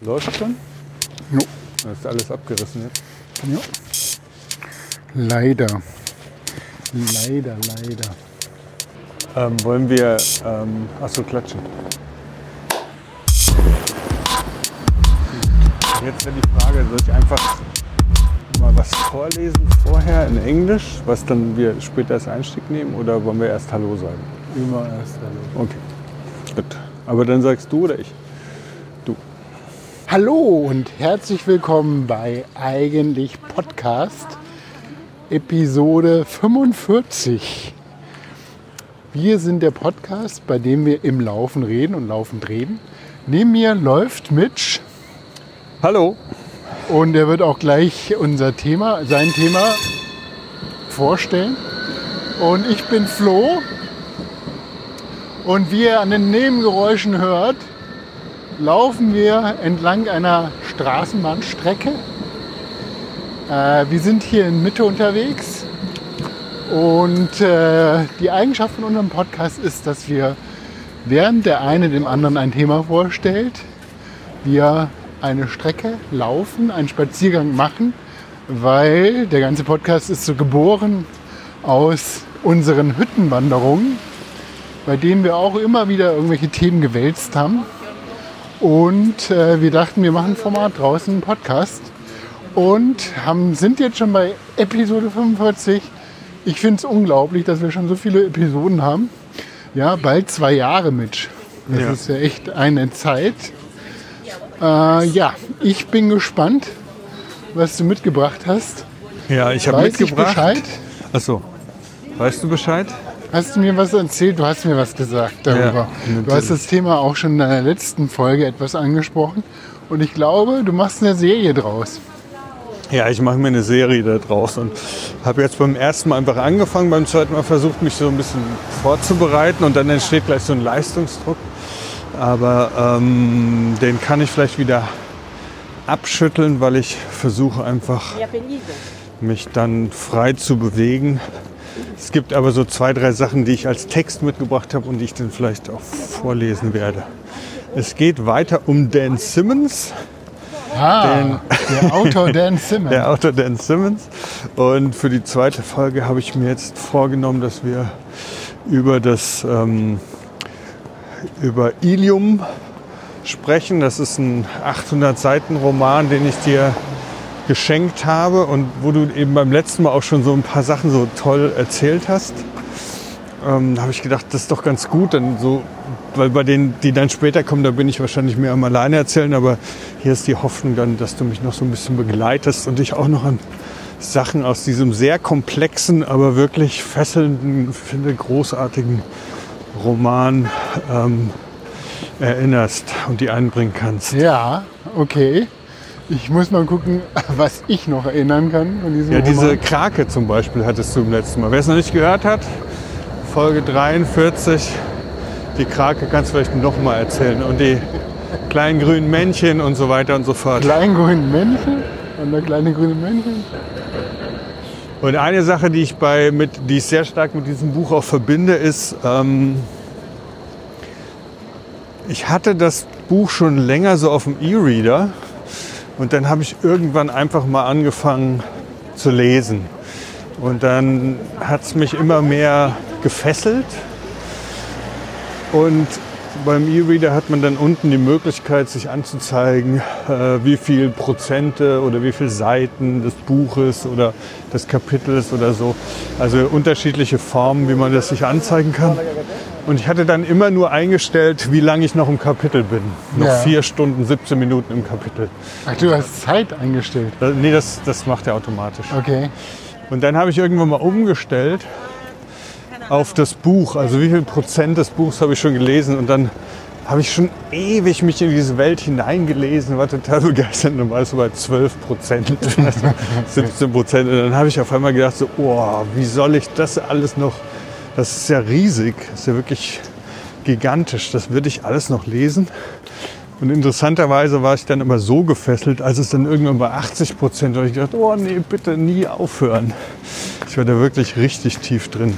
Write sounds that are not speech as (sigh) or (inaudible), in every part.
Läuft schon? Jo. Das ist alles abgerissen jetzt. Ja. Leider. Leider, leider. Ähm, wollen wir, ähm, achso, klatschen. Jetzt wäre die Frage, soll ich einfach mal was vorlesen vorher in Englisch, was dann wir später als Einstieg nehmen oder wollen wir erst Hallo sagen? Immer erst Hallo. Okay, gut. Aber dann sagst du oder ich? Hallo und herzlich willkommen bei Eigentlich Podcast Episode 45. Wir sind der Podcast, bei dem wir im Laufen reden und laufend reden. Neben mir läuft Mitch Hallo. und er wird auch gleich unser Thema, sein Thema vorstellen. Und ich bin Flo. Und wie ihr an den Nebengeräuschen hört, laufen wir entlang einer Straßenbahnstrecke. Äh, wir sind hier in Mitte unterwegs und äh, die Eigenschaft von unserem Podcast ist, dass wir, während der eine dem anderen ein Thema vorstellt, wir eine Strecke laufen, einen Spaziergang machen, weil der ganze Podcast ist so geboren aus unseren Hüttenwanderungen, bei denen wir auch immer wieder irgendwelche Themen gewälzt haben. Und äh, wir dachten, wir machen ein Format draußen, einen Podcast. Und haben, sind jetzt schon bei Episode 45. Ich finde es unglaublich, dass wir schon so viele Episoden haben. Ja, bald zwei Jahre mit. Das Ja. ist ja echt eine Zeit. Äh, ja, ich bin gespannt, was du mitgebracht hast. Ja, ich habe mitgebracht. ich Bescheid? Achso. Weißt du Bescheid? Hast du mir was erzählt? Du hast mir was gesagt darüber. Ja, du hast das Thema auch schon in deiner letzten Folge etwas angesprochen. Und ich glaube, du machst eine Serie draus. Ja, ich mache mir eine Serie da draus und habe jetzt beim ersten Mal einfach angefangen, beim zweiten Mal versucht, mich so ein bisschen vorzubereiten und dann entsteht gleich so ein Leistungsdruck. Aber ähm, den kann ich vielleicht wieder abschütteln, weil ich versuche einfach mich dann frei zu bewegen. Es gibt aber so zwei, drei Sachen, die ich als Text mitgebracht habe und die ich dann vielleicht auch vorlesen werde. Es geht weiter um Dan Simmons. Ah, der Autor Dan (laughs) Simmons. der Autor Dan Simmons. Und für die zweite Folge habe ich mir jetzt vorgenommen, dass wir über das ähm, über Ilium sprechen. Das ist ein 800 Seiten Roman, den ich dir geschenkt habe und wo du eben beim letzten Mal auch schon so ein paar Sachen so toll erzählt hast. Ähm, habe ich gedacht, das ist doch ganz gut, dann so, weil bei denen, die dann später kommen, da bin ich wahrscheinlich mehr am alleine erzählen, aber hier ist die Hoffnung dann, dass du mich noch so ein bisschen begleitest und dich auch noch an Sachen aus diesem sehr komplexen, aber wirklich fesselnden, finde großartigen Roman ähm, erinnerst und die einbringen kannst. Ja, okay. Ich muss mal gucken, (laughs) was ich noch erinnern kann von diesem Ja, diese Roman. Krake zum Beispiel hattest du im letzten Mal. Wer es noch nicht gehört hat, Folge 43, die Krake kannst du vielleicht noch mal erzählen. Und die kleinen grünen Männchen und so weiter und so fort. Kleingrünen Männchen und der kleine grüne Männchen. Und eine Sache, die ich, bei, mit, die ich sehr stark mit diesem Buch auch verbinde, ist, ähm, ich hatte das Buch schon länger so auf dem E-Reader und dann habe ich irgendwann einfach mal angefangen zu lesen. Und dann hat es mich immer mehr gefesselt. Und beim E-Reader hat man dann unten die Möglichkeit, sich anzuzeigen, äh, wie viel Prozente oder wie viele Seiten des Buches oder des Kapitels oder so. Also unterschiedliche Formen, wie man das sich anzeigen kann. Und ich hatte dann immer nur eingestellt, wie lange ich noch im Kapitel bin. Noch Ja. vier Stunden, 17 Minuten im Kapitel. Ach, du hast Zeit eingestellt. Äh, Nee, das, das macht er automatisch. Okay. Und dann habe ich irgendwann mal umgestellt auf das Buch. Also wie viel Prozent des Buchs habe ich schon gelesen und dann habe ich schon ewig mich in diese Welt hineingelesen, war total begeistert und war es so bei 12 Prozent, (laughs) 17 Prozent. Und dann habe ich auf einmal gedacht, so, oh, wie soll ich das alles noch, das ist ja riesig, das ist ja wirklich gigantisch, das würde ich alles noch lesen. Und interessanterweise war ich dann immer so gefesselt, als es dann irgendwann bei 80 Prozent war, ich gedacht, oh nee, bitte nie aufhören. Ich war da wirklich richtig tief drin.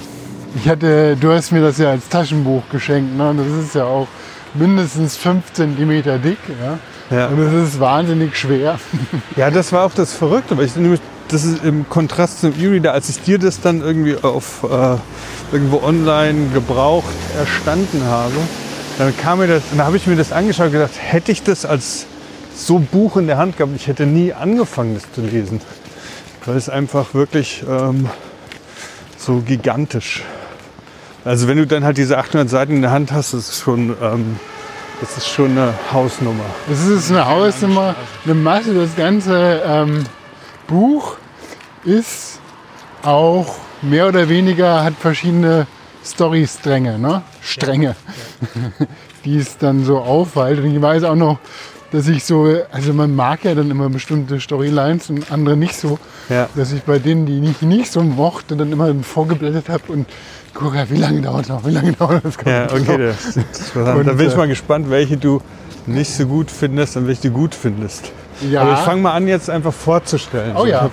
Ich hatte, du hast mir das ja als Taschenbuch geschenkt. Ne? Das ist ja auch mindestens 5 cm dick. Ja? Ja. Und es ist wahnsinnig schwer. (laughs) Ja, das war auch das Verrückte, weil ich nämlich, das ist im Kontrast zum E-Reader, als ich dir das dann irgendwie auf äh, irgendwo online gebraucht erstanden habe, dann kam mir das, dann habe ich mir das angeschaut und gedacht, hätte ich das als so Buch in der Hand gehabt, ich hätte nie angefangen, das zu lesen. Weil es einfach wirklich ähm, so gigantisch. Also wenn du dann halt diese 800 Seiten in der Hand hast, das ist schon, ähm, das ist schon eine Hausnummer. Das ist eine Hausnummer, eine Masse. Das ganze ähm, Buch ist auch mehr oder weniger, hat verschiedene Storystränge, ne? Stränge, (laughs) die es dann so aufweilt. Und ich weiß auch noch, dass ich so, also man mag ja dann immer bestimmte Storylines und andere nicht so, Ja. dass ich bei denen, die ich nicht so mochte, dann immer vorgeblättert habe und gucke, wie lange dauert noch, wie lange dauert das? Ja, okay, das ist interessant. Und, Da bin ich äh, mal gespannt, welche du nicht so gut findest und welche du gut findest. Ja. Aber ich fange mal an, jetzt einfach vorzustellen. Oh ja.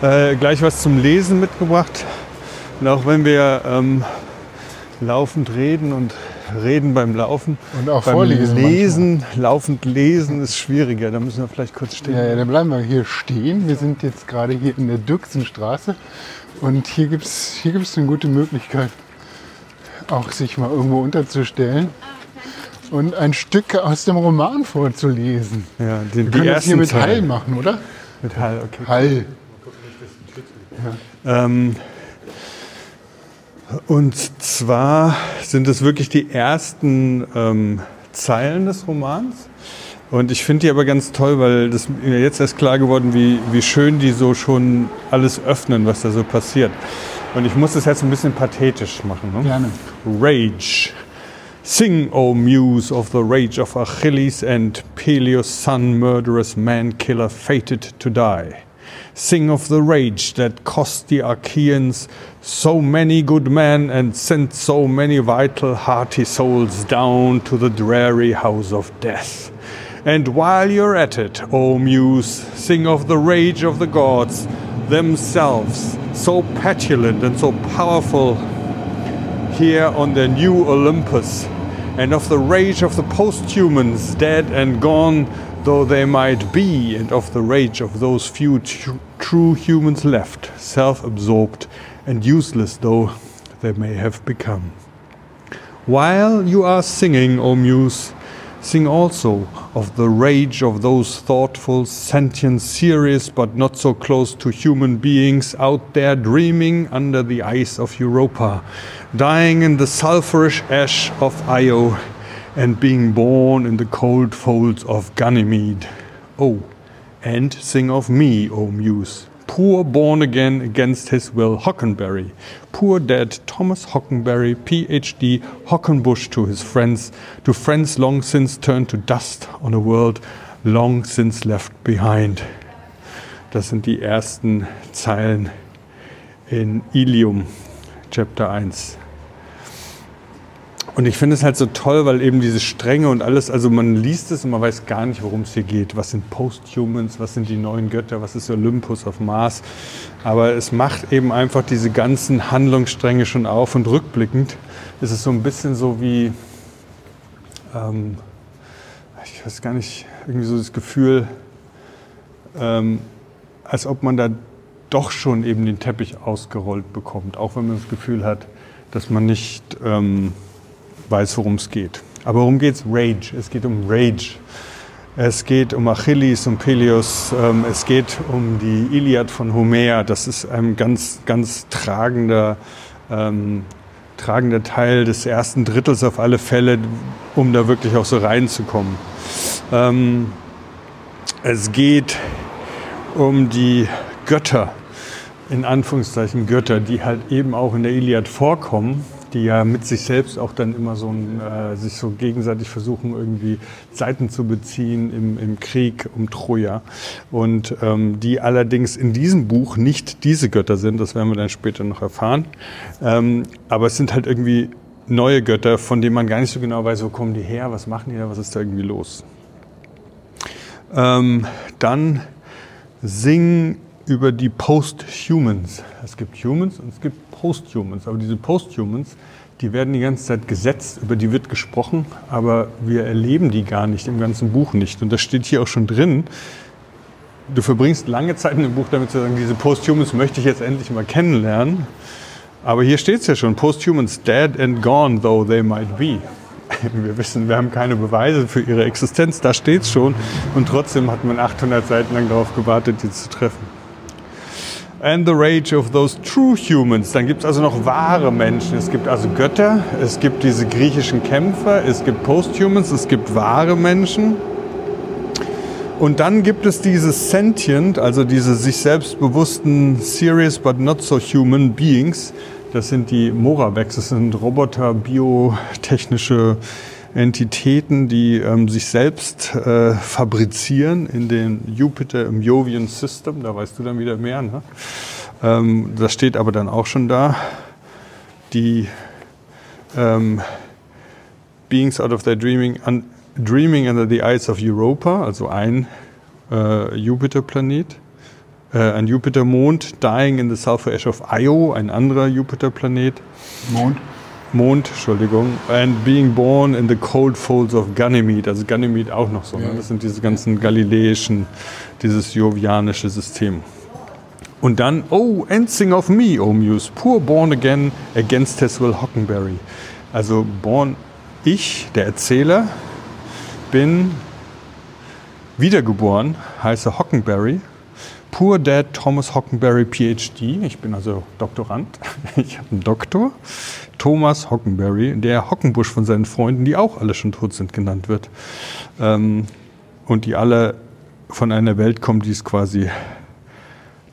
Ich habe äh, gleich was zum Lesen mitgebracht. Und auch wenn wir ähm, laufend reden und reden beim Laufen, Und auch beim vorlesen Lesen, laufend lesen ist schwieriger. Da müssen wir vielleicht kurz stehen. Ja, ja, dann bleiben wir hier stehen. Wir sind jetzt gerade hier in der Dürksenstraße und hier gibt es hier gibt's eine gute Möglichkeit, auch sich mal irgendwo unterzustellen und ein Stück aus dem Roman vorzulesen. Ja, die, Wir die können das ersten hier mit Hall Zeilen. machen, oder? Mit Hall, okay. Hall. Ähm, und zwar sind es wirklich die ersten ähm, Zeilen des Romans. Und ich finde die aber ganz toll, weil das mir jetzt erst klar geworden, wie, wie schön die so schon alles öffnen, was da so passiert. Und ich muss das jetzt ein bisschen pathetisch machen. Ne? Gerne. Rage. Sing, O muse, of the rage of Achilles and Peleus' son, murderous man killer, fated to die. Sing of the rage that cost the Achaeans so many good men and sent so many vital, hearty souls down to the dreary house of death. And while you're at it, O muse, sing of the rage of the gods themselves, so petulant and so powerful here on their new Olympus, and of the rage of the posthumans, dead and gone though they might be, and of the rage of those few tr- true humans left, self absorbed and useless though they may have become. While you are singing, O Muse, sing also of the rage of those thoughtful, sentient, serious, but not so close to human beings out there dreaming under the ice of Europa, dying in the sulphurous ash of Io, and being born in the cold folds of Ganymede. Oh, and sing of me, O Muse, poor born again against his will Hockenberry, poor dead Thomas Hockenberry, PhD, Hockenbush to his friends, to friends long since turned to dust on a world long since left behind. Das sind die ersten Zeilen in Ilium, Chapter 1. Und ich finde es halt so toll, weil eben diese Stränge und alles, also man liest es und man weiß gar nicht, worum es hier geht. Was sind Posthumans, was sind die neuen Götter, was ist Olympus auf Mars. Aber es macht eben einfach diese ganzen Handlungsstränge schon auf und rückblickend ist es so ein bisschen so wie, ähm, ich weiß gar nicht, irgendwie so das Gefühl, ähm, als ob man da doch schon eben den Teppich ausgerollt bekommt, auch wenn man das Gefühl hat, dass man nicht ähm, weiß, worum es geht. Aber worum geht es? Rage. Es geht um Rage. Es geht um Achilles und Peleus. Ähm, es geht um die Iliad von Homer. Das ist ein ganz, ganz tragender, ähm, tragender Teil des ersten Drittels auf alle Fälle, um da wirklich auch so reinzukommen. Ähm, es geht um die Götter, in Anführungszeichen Götter, die halt eben auch in der Iliad vorkommen, die ja mit sich selbst auch dann immer so ein, äh, sich so gegenseitig versuchen, irgendwie Seiten zu beziehen im, im Krieg um Troja. Und ähm, die allerdings in diesem Buch nicht diese Götter sind, das werden wir dann später noch erfahren. Ähm, aber es sind halt irgendwie neue Götter, von denen man gar nicht so genau weiß, wo kommen die her, was machen die da, was ist da irgendwie los. Ähm, dann sing über die Posthumans. Es gibt Humans und es gibt Posthumans. Aber diese Posthumans, die werden die ganze Zeit gesetzt, über die wird gesprochen, aber wir erleben die gar nicht im ganzen Buch nicht. Und das steht hier auch schon drin. Du verbringst lange Zeit in dem Buch damit zu sagen, diese Posthumans möchte ich jetzt endlich mal kennenlernen. Aber hier steht es ja schon, Posthumans dead and gone though they might be. (laughs) Wir wissen, wir haben keine Beweise für ihre Existenz, da steht es schon. Und trotzdem hat man 800 Seiten lang darauf gewartet, die zu treffen. And the rage of those true humans. Dann gibt es also noch wahre Menschen. Es gibt also Götter, es gibt diese griechischen Kämpfer, es gibt Posthumans, es gibt wahre Menschen. Und dann gibt es diese sentient, also diese sich selbst bewussten serious but not so human beings. Das sind die Moravex, das sind Roboter, biotechnische Entitäten, die ähm, sich selbst äh, fabrizieren in den Jupiter im Jovian System. Da weißt du dann wieder mehr. Ne? Ähm, das steht aber dann auch schon da. Die ähm, Beings out of their dreaming, un, dreaming under the eyes of Europa, also ein äh, Jupiterplanet. Äh, ein Jupitermond, dying in the sulfur ash of Io, ein anderer Jupiterplanet. Mond. Mond, Entschuldigung, and being born in the cold folds of Ganymede. Also Ganymede auch noch so. Ne? Das sind diese ganzen galiläischen, dieses jovianische System. Und dann, oh, and sing of me, O Muse, poor born again against his will Hockenberry. Also born, ich, der Erzähler, bin wiedergeboren, heiße Hockenberry Poor Dad Thomas Hockenberry PhD. Ich bin also Doktorand. (laughs) Ich habe einen Doktor. Thomas Hockenberry, der Hockenbusch von seinen Freunden, die auch alle schon tot sind, genannt wird. Ähm, und die alle von einer Welt kommen, die es quasi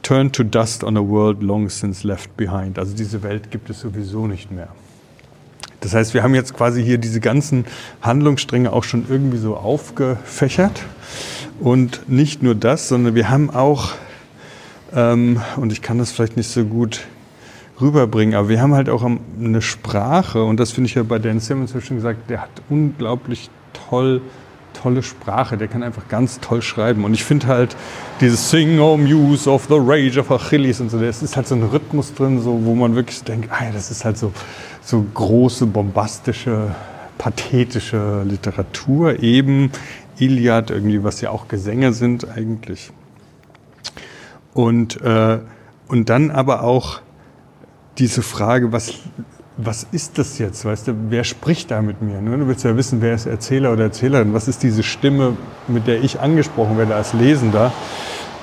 Turn to dust on a world long since left behind. Also diese Welt gibt es sowieso nicht mehr. Das heißt, wir haben jetzt quasi hier diese ganzen Handlungsstränge auch schon irgendwie so aufgefächert. Und nicht nur das, sondern wir haben auch ähm, und ich kann das vielleicht nicht so gut rüberbringen, aber wir haben halt auch eine Sprache und das finde ich ja bei Dan Simmons schon gesagt, der hat unglaublich toll tolle Sprache, der kann einfach ganz toll schreiben. Und ich finde halt dieses Sing O Muse of the Rage of Achilles und so, das ist halt so ein Rhythmus drin, so, wo man wirklich denkt, ah das ist halt so, so große, bombastische, pathetische Literatur, eben Iliad irgendwie, was ja auch Gesänge sind eigentlich. Und, äh, und dann aber auch diese Frage, was, was ist das jetzt? Weißt du, wer spricht da mit mir? Ne? Du willst ja wissen, wer ist Erzähler oder Erzählerin? Was ist diese Stimme, mit der ich angesprochen werde als Lesender?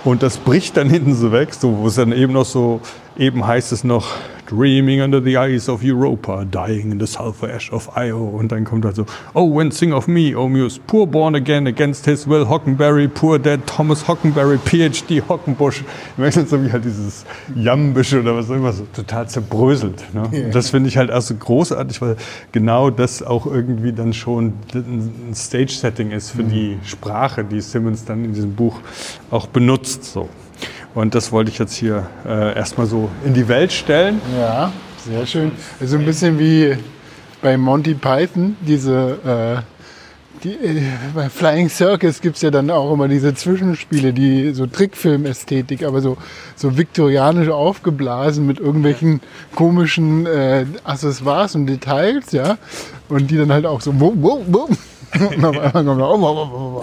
Und das bricht dann (laughs) hinten so weg, so, wo es dann eben noch so, eben heißt es noch, Dreaming under the eyes of Europa, dying in the sulfur ash of Io. Und dann kommt halt so, oh, when sing of me, O Muse, poor born again against his will, Hockenberry, poor dead Thomas Hockenberry, PhD Hockenbusch. Ich merke so wie halt dieses Jambisch oder was auch immer, so total zerbröselt. Ne? Yeah. Das finde ich halt auch so großartig, weil genau das auch irgendwie dann schon ein Stage-Setting ist für mhm. die Sprache, die Simmons dann in diesem Buch auch benutzt. So. Und das wollte ich jetzt hier äh, erstmal so in die Welt stellen. Ja, sehr schön. Also ein bisschen wie bei Monty Python, diese äh, die, äh, bei Flying Circus gibt es ja dann auch immer diese Zwischenspiele, die so Trickfilm-Ästhetik, aber so, so viktorianisch aufgeblasen mit irgendwelchen komischen äh, Accessoires und Details, ja. Und die dann halt auch so wumm, wumm, wumm, (laughs) und auf einmal kommt, oh, oh, oh,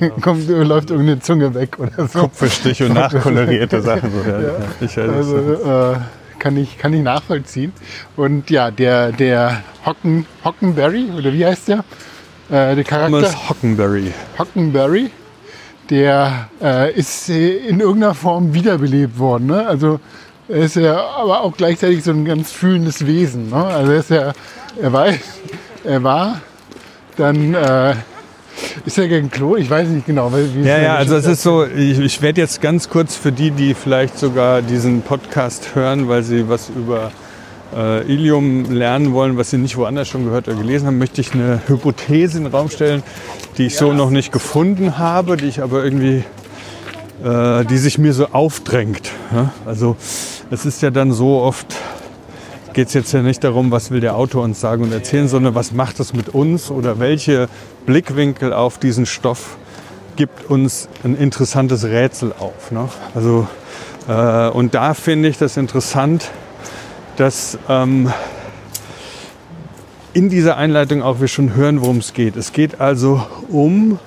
oh. kommt, läuft irgendeine Zunge weg oder so. Kupferstich und nachkolorierte Sachen. So, ja. Ich also, äh, kann, ich, kann ich nachvollziehen. Und ja, der, der Hocken, Hockenberry, oder wie heißt der? Äh, der Charakter. Thomas Hockenberry. Hockenberry, der äh, ist in irgendeiner Form wiederbelebt worden. Ne? Also er ist ja aber auch gleichzeitig so ein ganz fühlendes Wesen. Ne? Also er ist ja, er weiß, er war dann äh, ist er gegen Klo? Ich weiß nicht genau. Wie ja, ja, also es ist so, ich, ich werde jetzt ganz kurz für die, die vielleicht sogar diesen Podcast hören, weil sie was über äh, Ilium lernen wollen, was sie nicht woanders schon gehört oder gelesen haben, möchte ich eine Hypothese in den Raum stellen, die ich ja. so noch nicht gefunden habe, die ich aber irgendwie, äh, die sich mir so aufdrängt. Ja? Also es ist ja dann so oft geht es jetzt ja nicht darum, was will der Autor uns sagen und erzählen, sondern was macht es mit uns oder welche Blickwinkel auf diesen Stoff gibt uns ein interessantes Rätsel auf. Ne? Also, äh, und da finde ich das interessant, dass, ähm, in dieser Einleitung auch wir schon hören, worum es geht. Es geht also um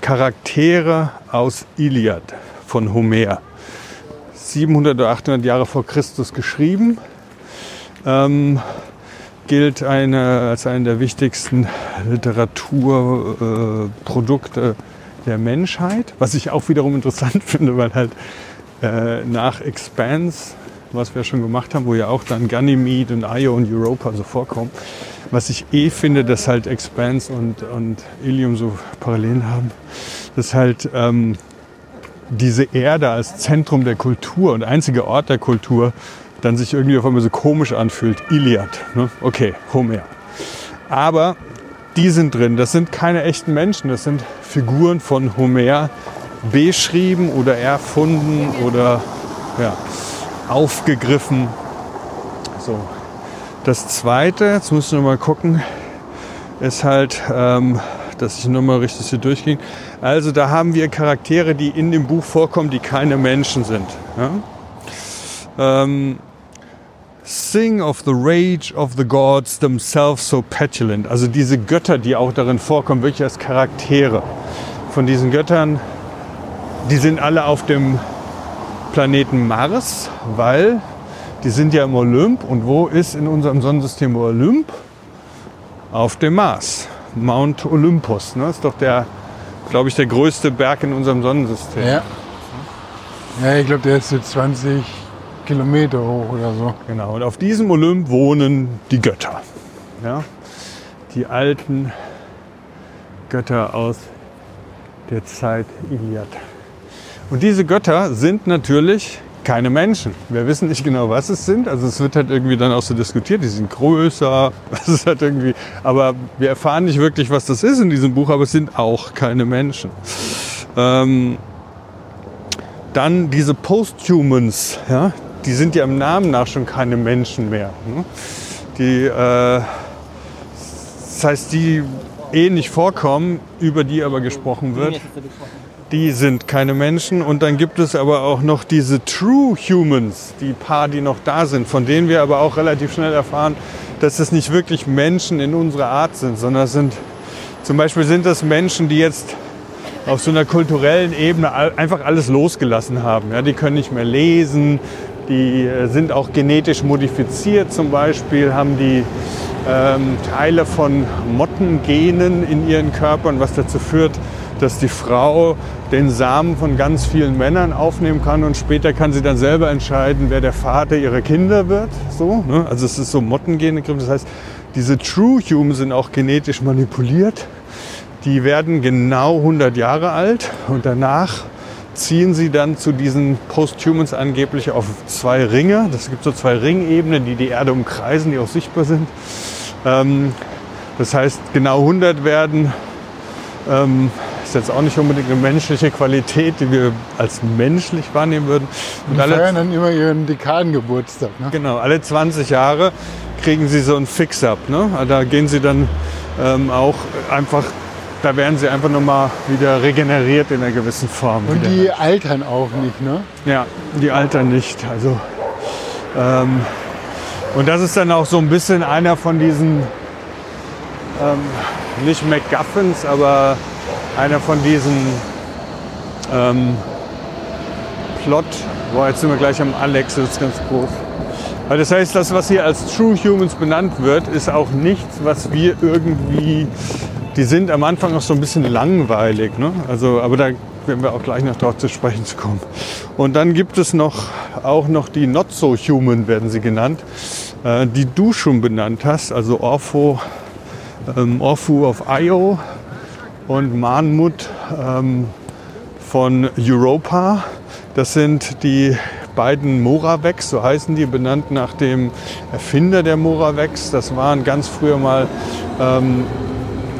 Charaktere aus Iliad von Homer. 700 oder 800 Jahre vor Christus geschrieben. Ähm, gilt eine, als einer der wichtigsten Literaturprodukte äh, der Menschheit, was ich auch wiederum interessant (laughs) finde, weil halt äh, nach Expanse, was wir schon gemacht haben, wo ja auch dann Ganymede und Io und Europa so vorkommen, was ich eh finde, dass halt Expanse und, und Ilium so Parallelen haben, dass halt ähm, diese Erde als Zentrum der Kultur und einziger Ort der Kultur dann sich irgendwie auf einmal so komisch anfühlt. Iliad. Ne? Okay, Homer. Aber die sind drin. Das sind keine echten Menschen. Das sind Figuren von Homer beschrieben oder erfunden oder ja, aufgegriffen. So. Das zweite, jetzt ich noch mal gucken, ist halt, ähm, dass ich nochmal richtig hier durchging. Also da haben wir Charaktere, die in dem Buch vorkommen, die keine Menschen sind. Ja? Ähm, Sing of the rage of the gods themselves so petulant. Also diese Götter, die auch darin vorkommen, wirklich als Charaktere. Von diesen Göttern, die sind alle auf dem Planeten Mars, weil die sind ja im Olymp. Und wo ist in unserem Sonnensystem Olymp? Auf dem Mars. Mount Olympus. Ne? Ist doch der, glaube ich, der größte Berg in unserem Sonnensystem. Ja. Ja, ich glaube, der ist so 20 Kilometer hoch oder so. Genau, und auf diesem Olymp wohnen die Götter. Ja? Die alten Götter aus der Zeit Iliad. Und diese Götter sind natürlich keine Menschen. Wir wissen nicht genau, was es sind. Also es wird halt irgendwie dann auch so diskutiert. Die sind größer. (laughs) Das ist halt irgendwie. Aber wir erfahren nicht wirklich, was das ist in diesem Buch. Aber es sind auch keine Menschen. Ähm, dann diese Posthumans, ja, die sind ja im Namen nach schon keine Menschen mehr. Ne? Die, äh, das heißt, die eh nicht vorkommen, über die aber gesprochen wird, die sind keine Menschen. Und dann gibt es aber auch noch diese True Humans, die paar, die noch da sind, von denen wir aber auch relativ schnell erfahren, dass es nicht wirklich Menschen in unserer Art sind, sondern sind zum Beispiel sind das Menschen, die jetzt auf so einer kulturellen Ebene einfach alles losgelassen haben. Ja, die können nicht mehr lesen, die äh, sind auch genetisch modifiziert zum Beispiel, haben die ähm, Teile von Mottengenen in ihren Körpern, was dazu führt, dass die Frau den Samen von ganz vielen Männern aufnehmen kann und später kann sie dann selber entscheiden, wer der Vater ihrer Kinder wird. So, ne? Also es ist so Mottengene. Das heißt, diese True Humans sind auch genetisch manipuliert. Die werden genau 100 Jahre alt und danach ziehen sie dann zu diesen Posthumans angeblich auf zwei Ringe. Das gibt so zwei Ringebenen, die die Erde umkreisen, die auch sichtbar sind. Ähm, das heißt, genau 100 werden. Ähm, ist jetzt auch nicht unbedingt eine menschliche Qualität, die wir als menschlich wahrnehmen würden. Und die alle, feiern dann immer ihren Dekadengeburtstag. Ne? Genau, alle 20 Jahre kriegen sie so ein Fix-up. Ne? Da gehen sie dann ähm, auch einfach da werden sie einfach nochmal wieder regeneriert in einer gewissen Form. Und wieder. die altern auch nicht, ne? Ja, die altern nicht. Also, ähm, und das ist dann auch so ein bisschen einer von diesen, ähm, nicht MacGuffins, aber einer von diesen ähm, Plot, boah, jetzt sind wir gleich am Alex, das ist ganz groß. Also das heißt, das, was hier als True Humans benannt wird, ist auch nichts, was wir irgendwie die sind am Anfang noch so ein bisschen langweilig. Ne? Also, aber da werden wir auch gleich noch darauf zu sprechen zu kommen. Und dann gibt es noch auch noch die Not So Human werden sie genannt, äh, die du schon benannt hast, also Orpho, ähm, Orphu of Io und Manmut ähm, von Europa. Das sind die beiden Moravex, so heißen die, benannt nach dem Erfinder der Moravex. Das waren ganz früher mal ähm,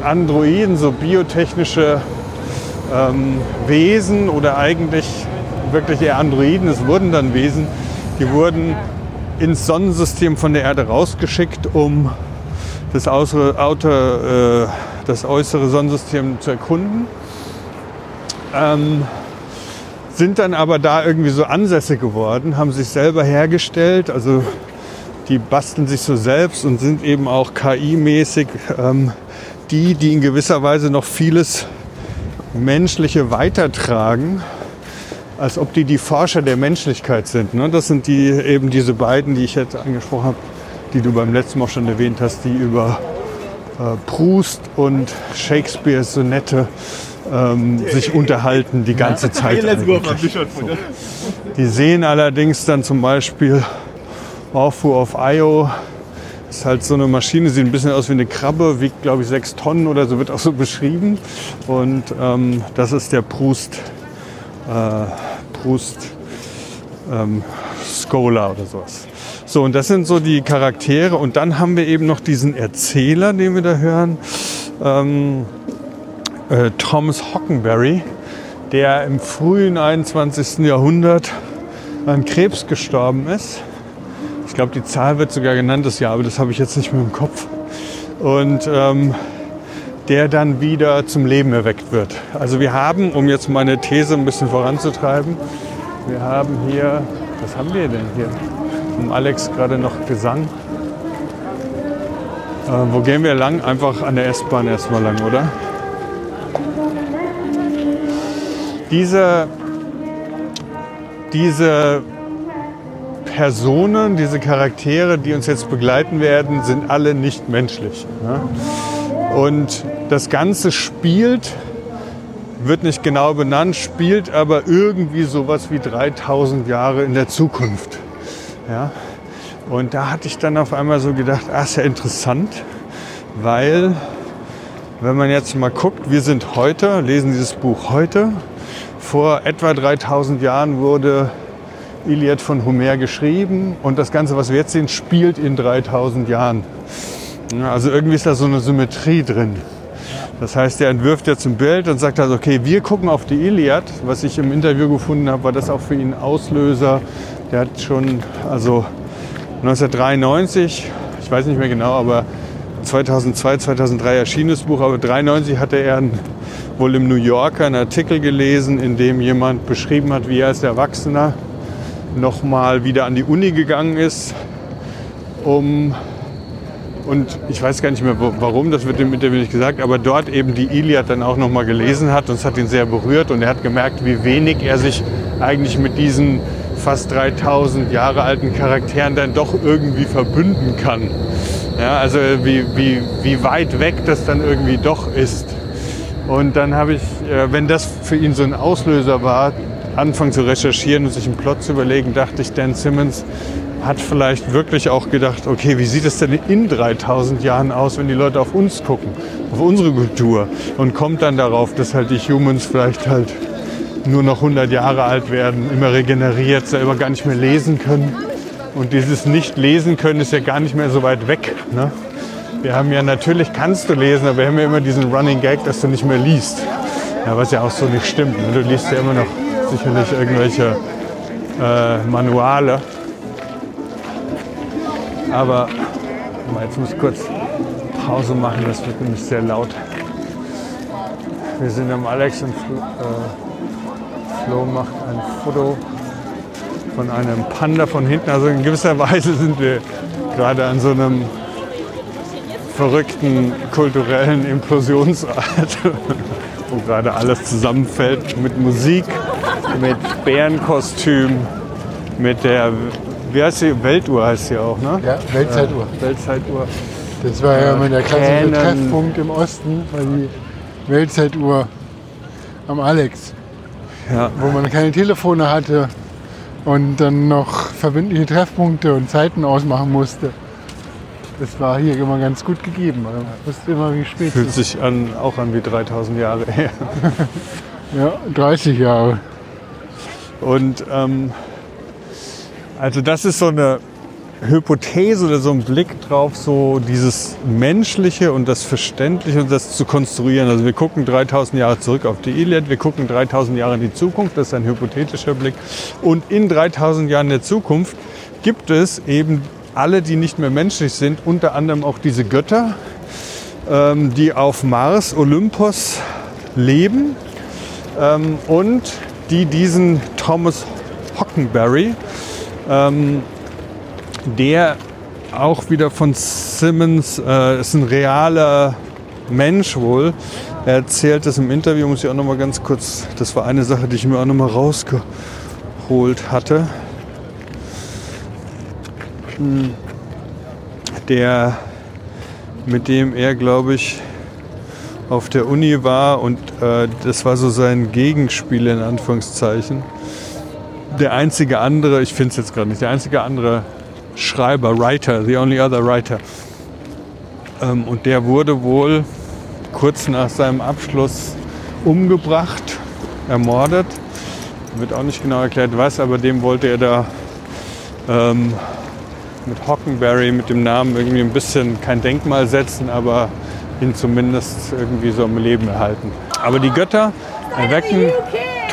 Androiden, so biotechnische ähm, Wesen oder eigentlich wirklich eher Androiden, es wurden dann Wesen, die wurden ins Sonnensystem von der Erde rausgeschickt, um das äußere, Auto, äh, das äußere Sonnensystem zu erkunden. Ähm, sind dann aber da irgendwie so Ansässe geworden, haben sich selber hergestellt, also die basteln sich so selbst und sind eben auch KI-mäßig ähm, die, die in gewisser Weise noch vieles Menschliche weitertragen, als ob die die Forscher der Menschlichkeit sind. Ne? Das sind die eben diese beiden, die ich jetzt angesprochen habe, die du beim letzten Mal schon erwähnt hast, die über äh, Proust und Shakespeares Sonette ähm, sich unterhalten die ganze Zeit. (laughs) So. Die sehen allerdings dann zum Beispiel Orphu of Io, ist halt so eine Maschine, sieht ein bisschen aus wie eine Krabbe, wiegt glaube ich sechs Tonnen oder so, wird auch so beschrieben. Und ähm, das ist der Proust, äh, Proust ähm, Scholar oder sowas. So, und das sind so die Charaktere. Und dann haben wir eben noch diesen Erzähler, den wir da hören. Ähm, äh, Thomas Hockenberry, der im frühen 21. Jahrhundert an Krebs gestorben ist. Ich glaube, die Zahl wird sogar genannt, das Jahr, aber das habe ich jetzt nicht mehr im Kopf. Und ähm, der dann wieder zum Leben erweckt wird. Also wir haben, um jetzt meine These ein bisschen voranzutreiben, wir haben hier, was haben wir denn hier? Um Alex gerade noch Gesang. Äh, wo gehen wir lang? Einfach an der S-Bahn erstmal lang, oder? diese, diese Personen, diese Charaktere, die uns jetzt begleiten werden, sind alle nicht menschlich. Ne? Und das Ganze spielt, wird nicht genau benannt, spielt aber irgendwie sowas wie 3000 Jahre in der Zukunft. Ja? Und da hatte ich dann auf einmal so gedacht, ah, ist ja interessant, weil wenn man jetzt mal guckt, wir sind heute, lesen dieses Buch heute, vor etwa 3000 Jahren wurde Iliad von Homer geschrieben und das Ganze, was wir jetzt sehen, spielt in 3000 Jahren. Also irgendwie ist da so eine Symmetrie drin. Das heißt, er entwirft jetzt ein Bild und sagt also, okay, wir gucken auf die Iliad. Was ich im Interview gefunden habe, war das auch für ihn Auslöser. Der hat schon, also 1993, ich weiß nicht mehr genau, aber 2002, 2003 erschien das Buch, aber 1993 hatte er wohl im New Yorker einen Artikel gelesen, in dem jemand beschrieben hat, wie er als Erwachsener nochmal wieder an die Uni gegangen ist, um und ich weiß gar nicht mehr warum, das wird im Interview nicht gesagt, aber dort eben die Iliad dann auch nochmal gelesen hat und es hat ihn sehr berührt und er hat gemerkt, wie wenig er sich eigentlich mit diesen fast 3000 Jahre alten Charakteren dann doch irgendwie verbünden kann. Ja, also wie, wie, wie weit weg das dann irgendwie doch ist. Und dann habe ich, äh, wenn das für ihn so ein Auslöser war, anfangen zu recherchieren und sich einen Plot zu überlegen, dachte ich, Dan Simmons hat vielleicht wirklich auch gedacht, okay, wie sieht es denn in 3000 Jahren aus, wenn die Leute auf uns gucken, auf unsere Kultur und kommt dann darauf, dass halt die Humans vielleicht halt nur noch 100 Jahre alt werden, immer regeneriert, selber gar nicht mehr lesen können. Und dieses Nicht-Lesen können ist ja gar nicht mehr so weit weg. Ne? Wir haben ja natürlich kannst du lesen, aber wir haben ja immer diesen Running Gag, dass du nicht mehr liest. Ja, was ja auch so nicht stimmt. Ne? Du liest ja immer noch sicherlich irgendwelche äh, Manuale. Aber jetzt muss ich kurz Pause machen, das wird nämlich sehr laut. Wir sind am Alex und Flo, äh, Flo macht ein Foto von einem Panda von hinten. Also in gewisser Weise sind wir gerade an so einem verrückten kulturellen Implosionsart, (laughs) wo gerade alles zusammenfällt mit Musik, mit Bärenkostüm, mit der, wie heißt sie, Weltuhr heißt sie auch, ne? Ja, Weltzeituhr. Ja, Weltzeituhr. Das war ja immer der klassische Treffpunkt im Osten, war die Weltzeituhr am Alex. Ja. Wo man keine Telefone hatte und dann noch verbindliche Treffpunkte und Zeiten ausmachen musste. Das war hier immer ganz gut gegeben. Man wusste immer, wie spät Fühlt sich an, auch an wie 3000 Jahre her. (laughs) ja, 30 Jahre. Und ähm, also das ist so eine Hypothese oder so ein Blick drauf, so dieses Menschliche und das Verständliche und das zu konstruieren. Also wir gucken 3000 Jahre zurück auf die Iliad, wir gucken 3000 Jahre in die Zukunft, das ist ein hypothetischer Blick. Und in 3000 Jahren der Zukunft gibt es eben alle, die nicht mehr menschlich sind, unter anderem auch diese Götter, ähm, die auf Mars, Olympos leben ähm, und die diesen Thomas Hockenberry, ähm, der auch wieder von Simmons, äh, ist ein realer Mensch wohl. Er erzählt das im Interview, muss ich auch noch mal ganz kurz, das war eine Sache, die ich mir auch noch mal rausgeholt hatte. Hm. Der, mit dem er, glaube ich, auf der Uni war und äh, das war so sein Gegenspiel in Anführungszeichen. Der einzige andere, ich finde es jetzt gerade nicht, der einzige andere Schreiber, Writer, the only other writer. Ähm, und der wurde wohl kurz nach seinem Abschluss umgebracht, ermordet. Wird auch nicht genau erklärt, was, aber dem wollte er da ähm, mit Hockenberry, mit dem Namen irgendwie ein bisschen kein Denkmal setzen, aber ihn zumindest irgendwie so am Leben erhalten. Aber die Götter erwecken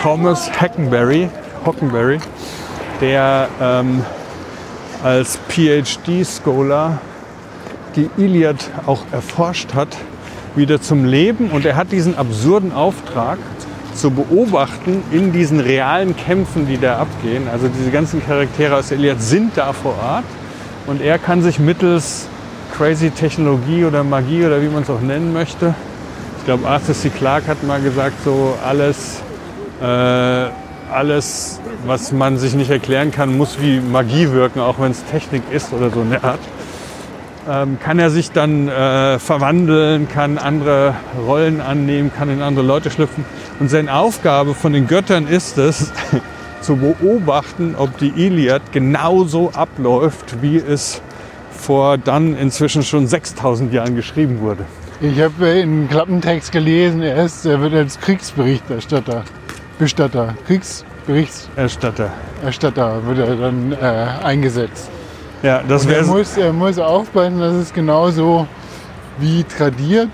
Thomas Hackenberry, Hockenberry, der ähm, als PhD-Scholar die Iliad auch erforscht hat, wieder zum Leben. Und er hat diesen absurden Auftrag zu beobachten in diesen realen Kämpfen, die da abgehen. Also diese ganzen Charaktere aus der Iliad sind da vor Ort. Und er kann sich mittels crazy Technologie oder Magie oder wie man es auch nennen möchte. Ich glaube, Arthur C. Clarke hat mal gesagt, so alles, äh, alles, was man sich nicht erklären kann, muss wie Magie wirken, auch wenn es Technik ist oder so eine Art. Ähm, kann er sich dann äh, verwandeln, kann andere Rollen annehmen, kann in andere Leute schlüpfen. Und seine Aufgabe von den Göttern ist es, (laughs) zu beobachten, ob die Iliad genauso abläuft, wie es vor dann inzwischen schon 6000 Jahren geschrieben wurde. Ich habe in Klappentext gelesen, er, ist, er wird als Kriegsberichterstatter, Bestatter, Kriegsberichterstatter Erstatter wird er dann äh, eingesetzt. Ja, das er wäre muss, er muss aufpassen, dass es genauso wie tradiert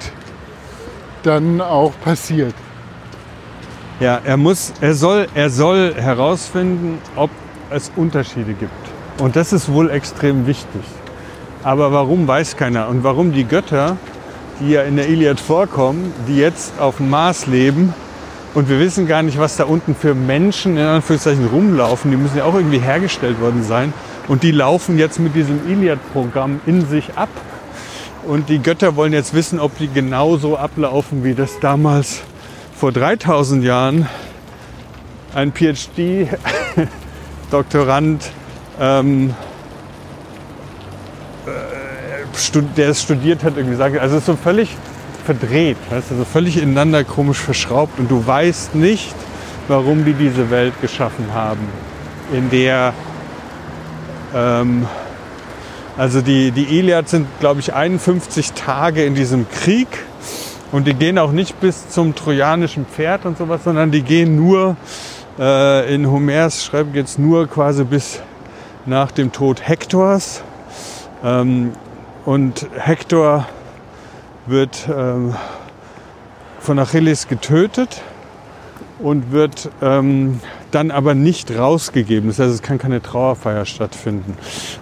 dann auch passiert. Ja, er muss, er soll, er soll herausfinden, ob es Unterschiede gibt. Und das ist wohl extrem wichtig. Aber warum weiß keiner. Und warum die Götter, die ja in der Iliad vorkommen, die jetzt auf dem Mars leben und wir wissen gar nicht, was da unten für Menschen in Anführungszeichen rumlaufen, die müssen ja auch irgendwie hergestellt worden sein. Und die laufen jetzt mit diesem Iliad-Programm in sich ab. Und die Götter wollen jetzt wissen, ob die genauso ablaufen, wie das damals vor 3000 Jahren ein PhD-Doktorand ähm, der es studiert hat, irgendwie sagt, also es ist so völlig verdreht, weißt du, so völlig ineinander komisch verschraubt und du weißt nicht, warum die diese Welt geschaffen haben, in der ähm, also die, die Iliad sind, glaube ich, 51 Tage in diesem Krieg und die gehen auch nicht bis zum trojanischen Pferd und sowas, sondern die gehen nur, äh, in Homers schreibt jetzt nur quasi bis nach dem Tod Hektors. Ähm, und Hektor wird ähm, von Achilles getötet und wird ähm, dann aber nicht rausgegeben. Das heißt, es kann keine Trauerfeier stattfinden.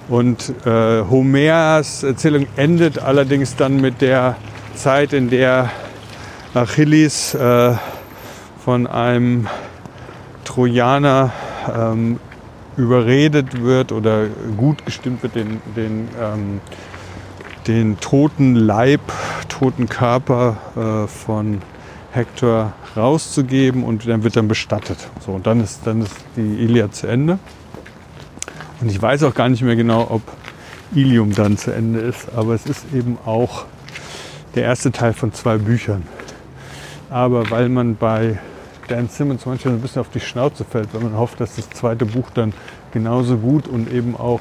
Und äh, Homers Erzählung endet allerdings dann mit der Zeit, in der Achilles äh, von einem Trojaner ähm, überredet wird oder gut gestimmt wird, den, den ähm, den toten Leib, toten Körper äh, von Hektor rauszugeben und dann wird dann bestattet. So, und dann ist, dann ist die Iliad zu Ende. Und ich weiß auch gar nicht mehr genau, ob Ilium dann zu Ende ist, aber es ist eben auch der erste Teil von zwei Büchern. Aber weil man bei Dan Simmons manchmal ein bisschen auf die Schnauze fällt, weil man hofft, dass das zweite Buch dann genauso gut und eben auch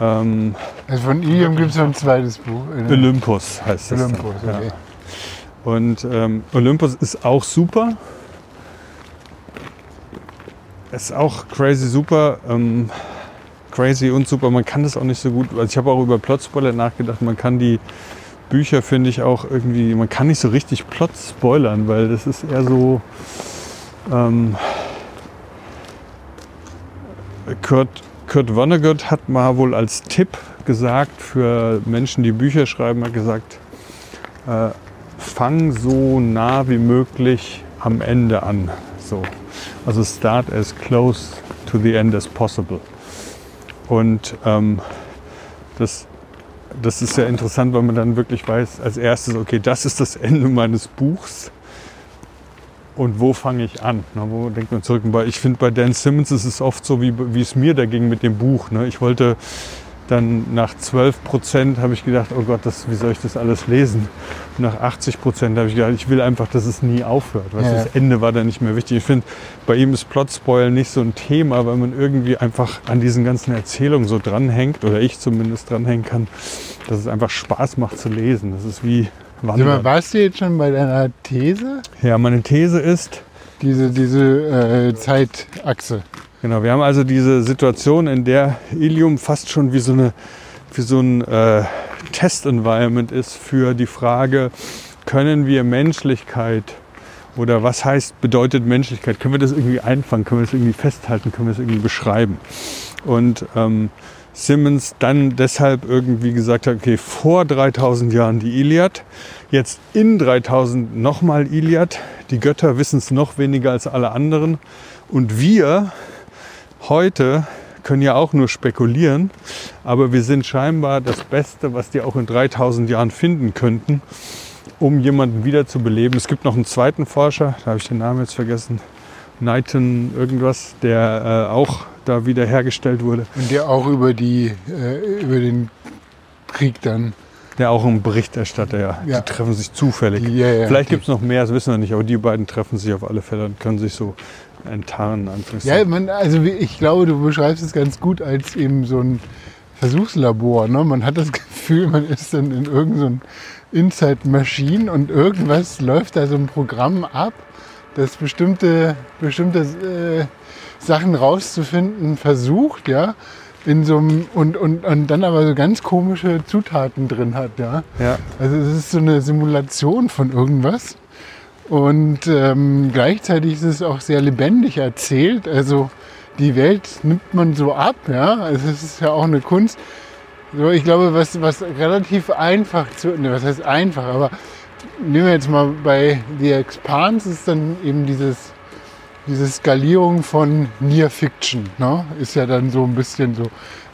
ähm, also von Ilium gibt es noch ein zweites Buch. Olympus heißt das. Olympus, dann. okay. Ja. Und ähm, Olympus ist auch super. Ist auch crazy super. Ähm, crazy und super. Man kann das auch nicht so gut. Also ich habe auch über Plot-Spoiler nachgedacht. Man kann die Bücher, finde ich, auch irgendwie. Man kann nicht so richtig Plot spoilern, weil das ist eher so. Ähm, Kurt Kurt Vonnegut hat mal wohl als Tipp gesagt für Menschen, die Bücher schreiben, hat gesagt, äh, fang so nah wie möglich am Ende an. So. Also start as close to the end as possible. Und ähm, das das ist ja interessant, weil man dann wirklich weiß, als erstes, okay, das ist das Ende meines Buchs. Und wo fange ich an? Na, wo denkt man zurück? Ich finde, bei Dan Simmons ist es oft so, wie, wie es mir da ging mit dem Buch. Ne? Ich wollte dann nach 12 Prozent habe ich gedacht, oh Gott, das, wie soll ich das alles lesen? Und nach 80 Prozent habe ich gedacht, ich will einfach, dass es nie aufhört. Weißt, ja. Das Ende war dann nicht mehr wichtig. Ich finde, bei ihm ist Plotspoil nicht so ein Thema, weil man irgendwie einfach an diesen ganzen Erzählungen so dranhängt, oder ich zumindest dranhängen kann, dass es einfach Spaß macht zu lesen. Das ist wie Wandern. Also, warst du jetzt schon bei deiner These? Ja, meine These ist... Diese, diese äh, Zeitachse. Genau, wir haben also diese Situation, in der Ilium fast schon wie so, eine, wie so ein äh, Test-Environment ist für die Frage, können wir Menschlichkeit oder was heißt, bedeutet Menschlichkeit? Können wir das irgendwie einfangen? Können wir das irgendwie festhalten? Können wir das irgendwie beschreiben? Und ähm, Simmons dann deshalb irgendwie gesagt hat, okay, vor 3000 Jahren die Iliad, jetzt in 3000 nochmal Iliad, die Götter wissen es noch weniger als alle anderen. Und wir heute können ja auch nur spekulieren, aber wir sind scheinbar das Beste, was die auch in 3000 Jahren finden könnten, um jemanden wieder zu beleben. Es gibt noch einen zweiten Forscher, da habe ich den Namen jetzt vergessen, Knighton irgendwas, der äh, auch da wieder hergestellt wurde. Und der auch über, die, äh, über den Krieg dann der auch ein Berichterstatter, ja. ja. Die treffen sich zufällig. Ja, ja, Vielleicht gibt es noch mehr, das wissen wir nicht, aber die beiden treffen sich auf alle Fälle und können sich so enttarnen. Ja, man, also ich glaube, du beschreibst es ganz gut als eben so ein Versuchslabor. Ne? Man hat das (laughs) Gefühl, man ist dann in irgendeinem so Inside Machine und irgendwas läuft da so ein Programm ab, das bestimmte, bestimmte äh, Sachen rauszufinden versucht, ja. In so einem, und, und, und dann aber so ganz komische Zutaten drin hat, ja. ja. Also es ist so eine Simulation von irgendwas. Und ähm, gleichzeitig ist es auch sehr lebendig erzählt. Also die Welt nimmt man so ab. Ja? Also es ist ja auch eine Kunst. So, ich glaube, was, was relativ einfach zu, ne, was heißt einfach, aber nehmen wir jetzt mal bei The Expanse ist dann eben dieses, diese Skalierung von Near Fiction, ne? ist ja dann so ein bisschen so,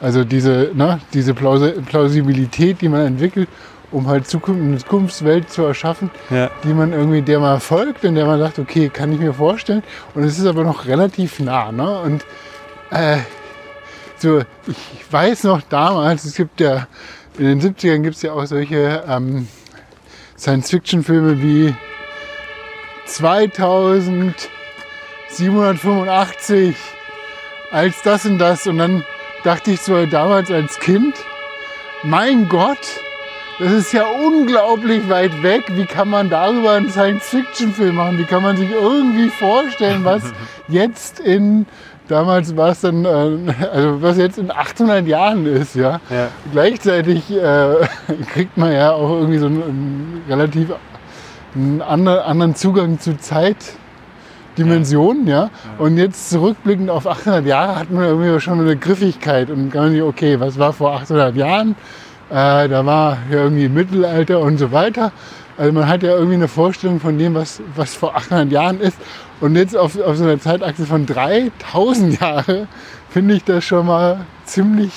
also diese, ne, diese Plausibilität, die man entwickelt um halt Zukunft, eine Zukunftswelt zu erschaffen, ja. die man irgendwie der mal folgt und der man sagt, okay, kann ich mir vorstellen. Und es ist aber noch relativ nah. Ne? Und äh, so, ich weiß noch damals, es gibt ja, in den 70ern gibt es ja auch solche ähm, Science-Fiction-Filme wie 2785 als das und das. Und dann dachte ich so damals als Kind, mein Gott, das ist ja unglaublich weit weg. Wie kann man darüber einen Science-Fiction-Film machen? Wie kann man sich irgendwie vorstellen, was (laughs) jetzt in, damals war es dann, äh, also was jetzt in 800 Jahren ist, ja. ja. Gleichzeitig äh, (laughs) kriegt man ja auch irgendwie so einen, einen relativ einen anderen Zugang zu Zeit. Dimensionen, ja. ja. Und jetzt zurückblickend auf 800 Jahre hat man irgendwie schon eine Griffigkeit und kann man sich, okay, was war vor 800 Jahren? Äh, da war ja irgendwie Mittelalter und so weiter. Also man hat ja irgendwie eine Vorstellung von dem, was, was vor 800 Jahren ist. Und jetzt auf, auf so einer Zeitachse von 3000 Jahren finde ich das schon mal ziemlich,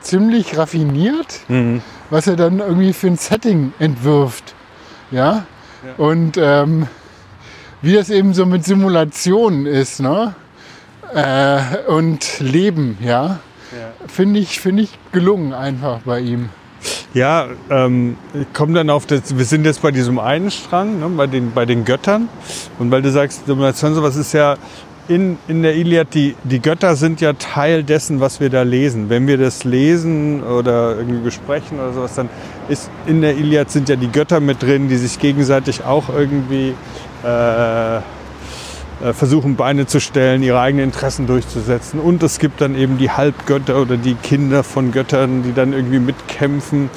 ziemlich raffiniert, mhm. was er dann irgendwie für ein Setting entwirft. Ja. ja. Und ähm, wie das eben so mit Simulationen ist, ne? Äh, und Leben, ja. Finde ich, find ich gelungen einfach bei ihm. Ja, ähm, ich komme dann auf das, wir sind jetzt bei diesem einen Strang, ne, bei, den, bei den Göttern. Und weil du sagst, Domination, sowas ist ja in, in der Iliad, die, die Götter sind ja Teil dessen, was wir da lesen. Wenn wir das lesen oder irgendwie besprechen oder sowas, dann ist in der Iliad sind ja die Götter mit drin, die sich gegenseitig auch irgendwie äh, versuchen Beine zu stellen, ihre eigenen Interessen durchzusetzen. Und es gibt dann eben die Halbgötter oder die Kinder von Göttern, die dann irgendwie mitkämpfen.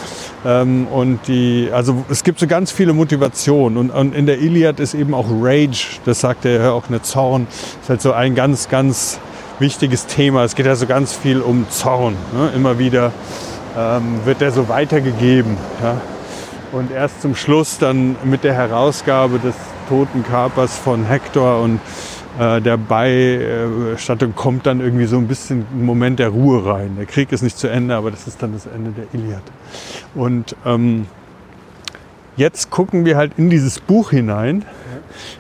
Ähm, und die, also es gibt so ganz viele Motivationen. Und, in der Iliad ist eben auch Rage, das sagt er ja auch eine Zorn, ist halt so ein ganz, ganz wichtiges Thema. Es geht ja so ganz viel um Zorn. Ne? Immer wieder ähm, wird der so weitergegeben. Und erst zum Schluss dann mit der Herausgabe des toten Kapers von Hector und äh, der Beistattung kommt dann irgendwie so ein bisschen ein Moment der Ruhe rein. Der Krieg ist nicht zu Ende, aber das ist dann das Ende der Iliad. Und ähm, jetzt gucken wir halt in dieses Buch hinein,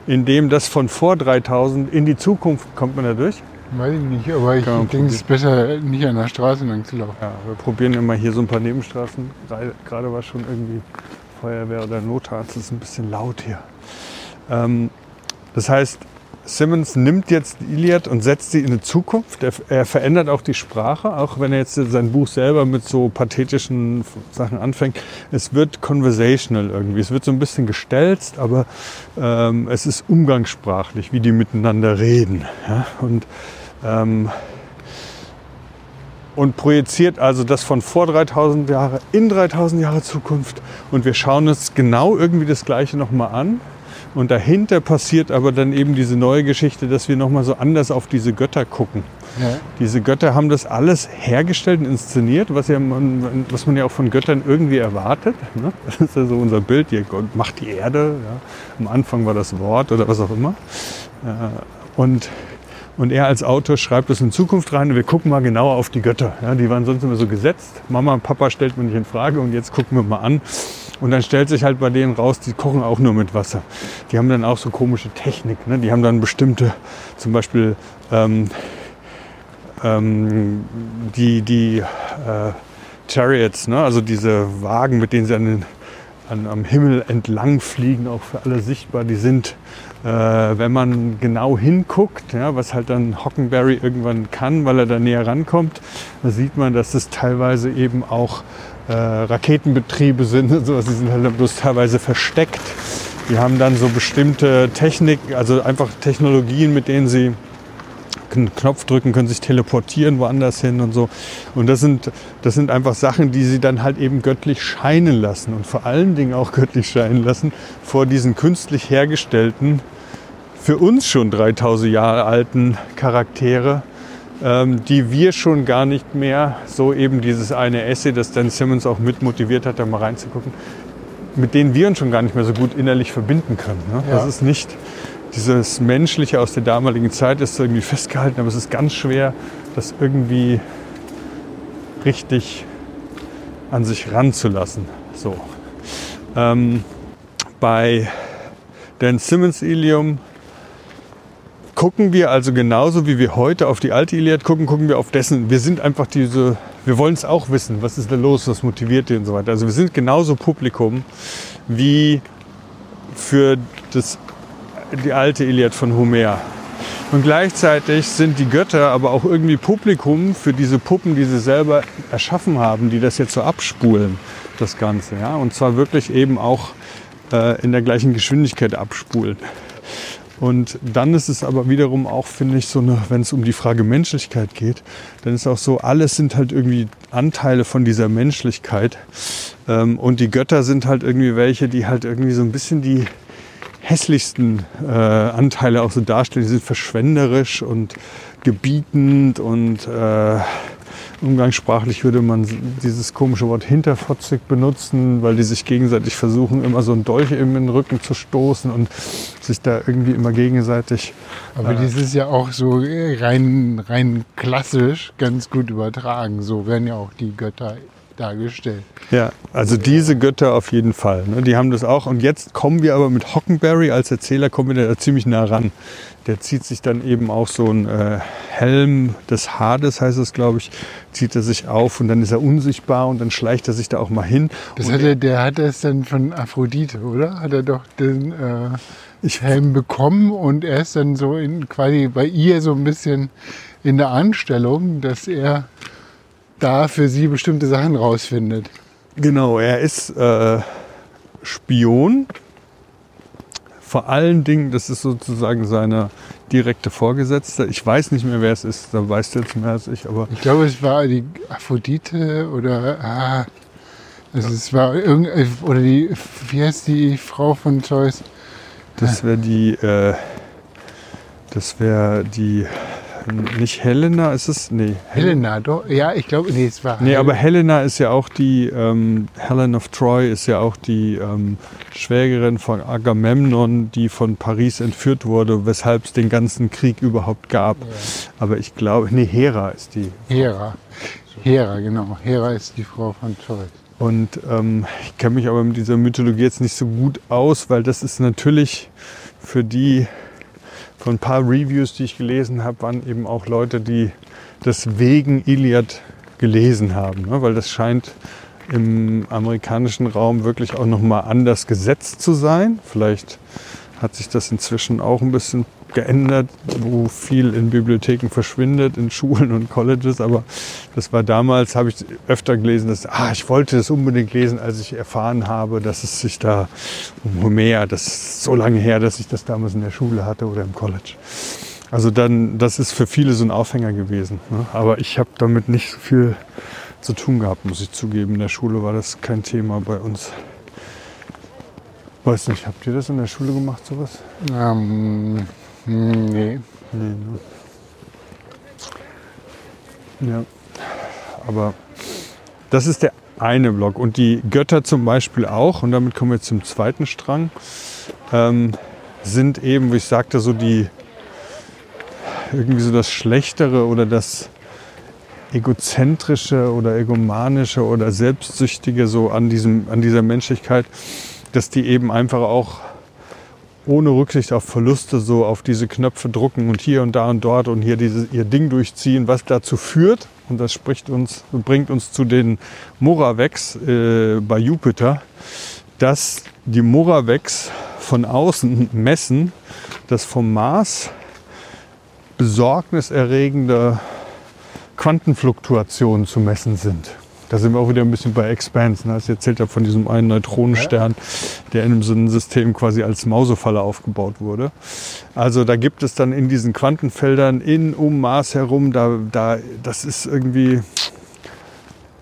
in dem das von vor 3000 in die Zukunft kommt man da durch. Weiß ich nicht, aber ich denke, es ist besser, nicht an der Straße lang zu laufen. Ja, wir probieren immer hier so ein paar Nebenstraßen. Gerade- Gerade war schon irgendwie Feuerwehr oder Notarzt. Es ist ein bisschen laut hier. Ähm, das heißt, Simmons nimmt jetzt die Iliad und setzt sie in die Zukunft. Er, er verändert auch die Sprache, auch wenn er jetzt sein Buch selber mit so pathetischen Sachen anfängt. Es wird conversational irgendwie. Es wird so ein bisschen gestelzt, aber ähm, es ist umgangssprachlich, wie die miteinander reden. Ja? Und ähm, und projiziert also das von vor 3000 Jahre in 3000 Jahre Zukunft und wir schauen uns genau irgendwie das Gleiche nochmal an und dahinter passiert aber dann eben diese neue Geschichte, dass wir nochmal so anders auf diese Götter gucken. Ja. Diese Götter haben das alles hergestellt und inszeniert, was, ja man, was man ja auch von Göttern irgendwie erwartet. Ne? (laughs) Das ist ja so unser Bild hier, Gott macht die Erde. Ja? Am Anfang war das Wort oder was auch immer. Äh, Und, und er als Autor schreibt das in Zukunft rein und wir gucken mal genauer auf die Götter. Ja? Die waren sonst immer so gesetzt. Mama und Papa stellt man nicht in Frage und jetzt gucken wir mal an. Und dann stellt sich halt bei denen raus, die kochen auch nur mit Wasser. Die haben dann auch so komische Technik. Ne? Die haben dann bestimmte, zum Beispiel ähm, ähm, die, die äh, Chariots, ne? also diese Wagen, mit denen sie an den, an, am Himmel entlang fliegen, auch für alle sichtbar, die sind, äh, wenn man genau hinguckt, ja, was halt dann Hockenberry irgendwann kann, weil er da näher rankommt, da sieht man, dass es teilweise eben auch äh, Raketenbetriebe sind und sowas, die sind halt bloß teilweise versteckt. Die haben dann so bestimmte Technik, also einfach Technologien, mit denen sie einen Knopf drücken, können sich teleportieren woanders hin und so. Und das sind, das sind einfach Sachen, die sie dann halt eben göttlich scheinen lassen und vor allen Dingen auch göttlich scheinen lassen vor diesen künstlich hergestellten, für uns schon 3000 Jahre alten Charaktere, ähm, die wir schon gar nicht mehr, so eben dieses eine Essay, das Dan Simmons auch mit motiviert hat, da mal reinzugucken, mit denen wir uns schon gar nicht mehr so gut innerlich verbinden können. Ne? Ja. Das ist nicht dieses Menschliche aus der damaligen Zeit ist irgendwie festgehalten, aber es ist ganz schwer, das irgendwie richtig an sich ranzulassen. So. Ähm, bei Dan Simmons Ilium gucken wir also genauso wie wir heute auf die alte Iliad gucken, gucken wir auf dessen. Wir sind einfach diese, wir wollen es auch wissen, was ist da los, was motiviert die und so weiter. Also wir sind genauso Publikum wie für das, die alte Iliad von Homer. Und gleichzeitig sind die Götter aber auch irgendwie Publikum für diese Puppen, die sie selber erschaffen haben, die das jetzt so abspulen, das Ganze. Ja? Und zwar wirklich eben auch äh, in der gleichen Geschwindigkeit abspulen. Und dann ist es aber wiederum auch, finde ich, so eine, wenn es um die Frage Menschlichkeit geht, dann ist auch so, alles sind halt irgendwie Anteile von dieser Menschlichkeit. Ähm, und die Götter sind halt irgendwie welche, die halt irgendwie so ein bisschen die hässlichsten äh, Anteile auch so darstellen. Die sind verschwenderisch und gebietend und äh, umgangssprachlich würde man dieses komische Wort hinterfotzig benutzen, weil die sich gegenseitig versuchen, immer so einen Dolch in den Rücken zu stoßen und sich da irgendwie immer gegenseitig. Aber Äh. das ist ja auch so rein, rein klassisch ganz gut übertragen. So werden ja auch die Götter dargestellt. Ja, also diese Götter auf jeden Fall. Ne? Die haben das auch. Und jetzt kommen wir aber mit Hockenberry als Erzähler kommen wir da ziemlich nah ran. Der zieht sich dann eben auch so ein äh, Helm des Hades, heißt es, glaube ich, zieht er sich auf und dann ist er unsichtbar und dann schleicht er sich da auch mal hin. Das hat er, der hat das dann von Aphrodite, oder? Hat er doch den äh, Ich- Helm bekommen und er ist dann so in, quasi bei ihr so ein bisschen in der Anstellung, dass er da für sie bestimmte Sachen rausfindet. Genau, er ist äh, Spion. Vor allen Dingen, das ist sozusagen seine direkte Vorgesetzte. Ich weiß nicht mehr, wer es ist, da weißt du jetzt mehr als ich, aber Ich glaube, es war die Aphrodite oder ah, also es war irgend oder die wie heißt die Frau von Zeus? das wäre die, äh, das wäre die nicht Helena, ist es? Nee. Helena, doch. Ja, ich glaube, nee, es war. Nee, Hel- aber Helena ist ja auch die, ähm, Helen of Troy ist ja auch die ähm, Schwägerin von Agamemnon, die von Paris entführt wurde, weshalb es den ganzen Krieg überhaupt gab. Aber ich glaube, nee, Hera ist die. Hera. Hera, genau. Hera ist die Frau von Troy. Und ähm, ich kenne mich aber mit dieser Mythologie jetzt nicht so gut aus, weil das ist natürlich für die, von ein paar Reviews, die ich gelesen habe, waren eben auch Leute, die das wegen Iliad gelesen haben. Ne? Weil das scheint im amerikanischen Raum wirklich auch nochmal anders gesetzt zu sein. Vielleicht hat sich das inzwischen auch ein bisschen geändert, wo viel in Bibliotheken verschwindet, in Schulen und Colleges. Aber das war damals, habe ich öfter gelesen, dass ah, ich wollte das unbedingt lesen, als ich erfahren habe, dass es sich da um Homer, das ist so lange her, dass ich das damals in der Schule hatte oder im College. Also dann, das ist für viele so ein Aufhänger gewesen. Ne? Aber ich habe damit nicht so viel zu tun gehabt, muss ich zugeben. In der Schule war das kein Thema bei uns. Weiß nicht, habt ihr das in der Schule gemacht, sowas? Ähm, nee. Nee, ne? Ja. Aber das ist der eine Block. Und die Götter zum Beispiel auch, und damit kommen wir zum zweiten Strang, ähm, sind eben, wie ich sagte, so die irgendwie so das Schlechtere oder das egozentrische oder egomanische oder selbstsüchtige so an, diesem, an dieser Menschlichkeit, dass die eben einfach auch ohne Rücksicht auf Verluste so auf diese Knöpfe drucken und hier und da und dort und hier diese, ihr Ding durchziehen, was dazu führt, und das spricht uns, bringt uns zu den Moraveks äh, bei Jupiter, dass die Moraveks von außen messen, dass vom Mars besorgniserregende Quantenfluktuationen zu messen sind. Da sind wir auch wieder ein bisschen bei Expanse. Ne? Das erzählt ja von diesem einen Neutronenstern, der in einem Sonnensystem quasi als Mausefalle aufgebaut wurde. Also da gibt es dann in diesen Quantenfeldern in, um Mars herum, da, da, das ist irgendwie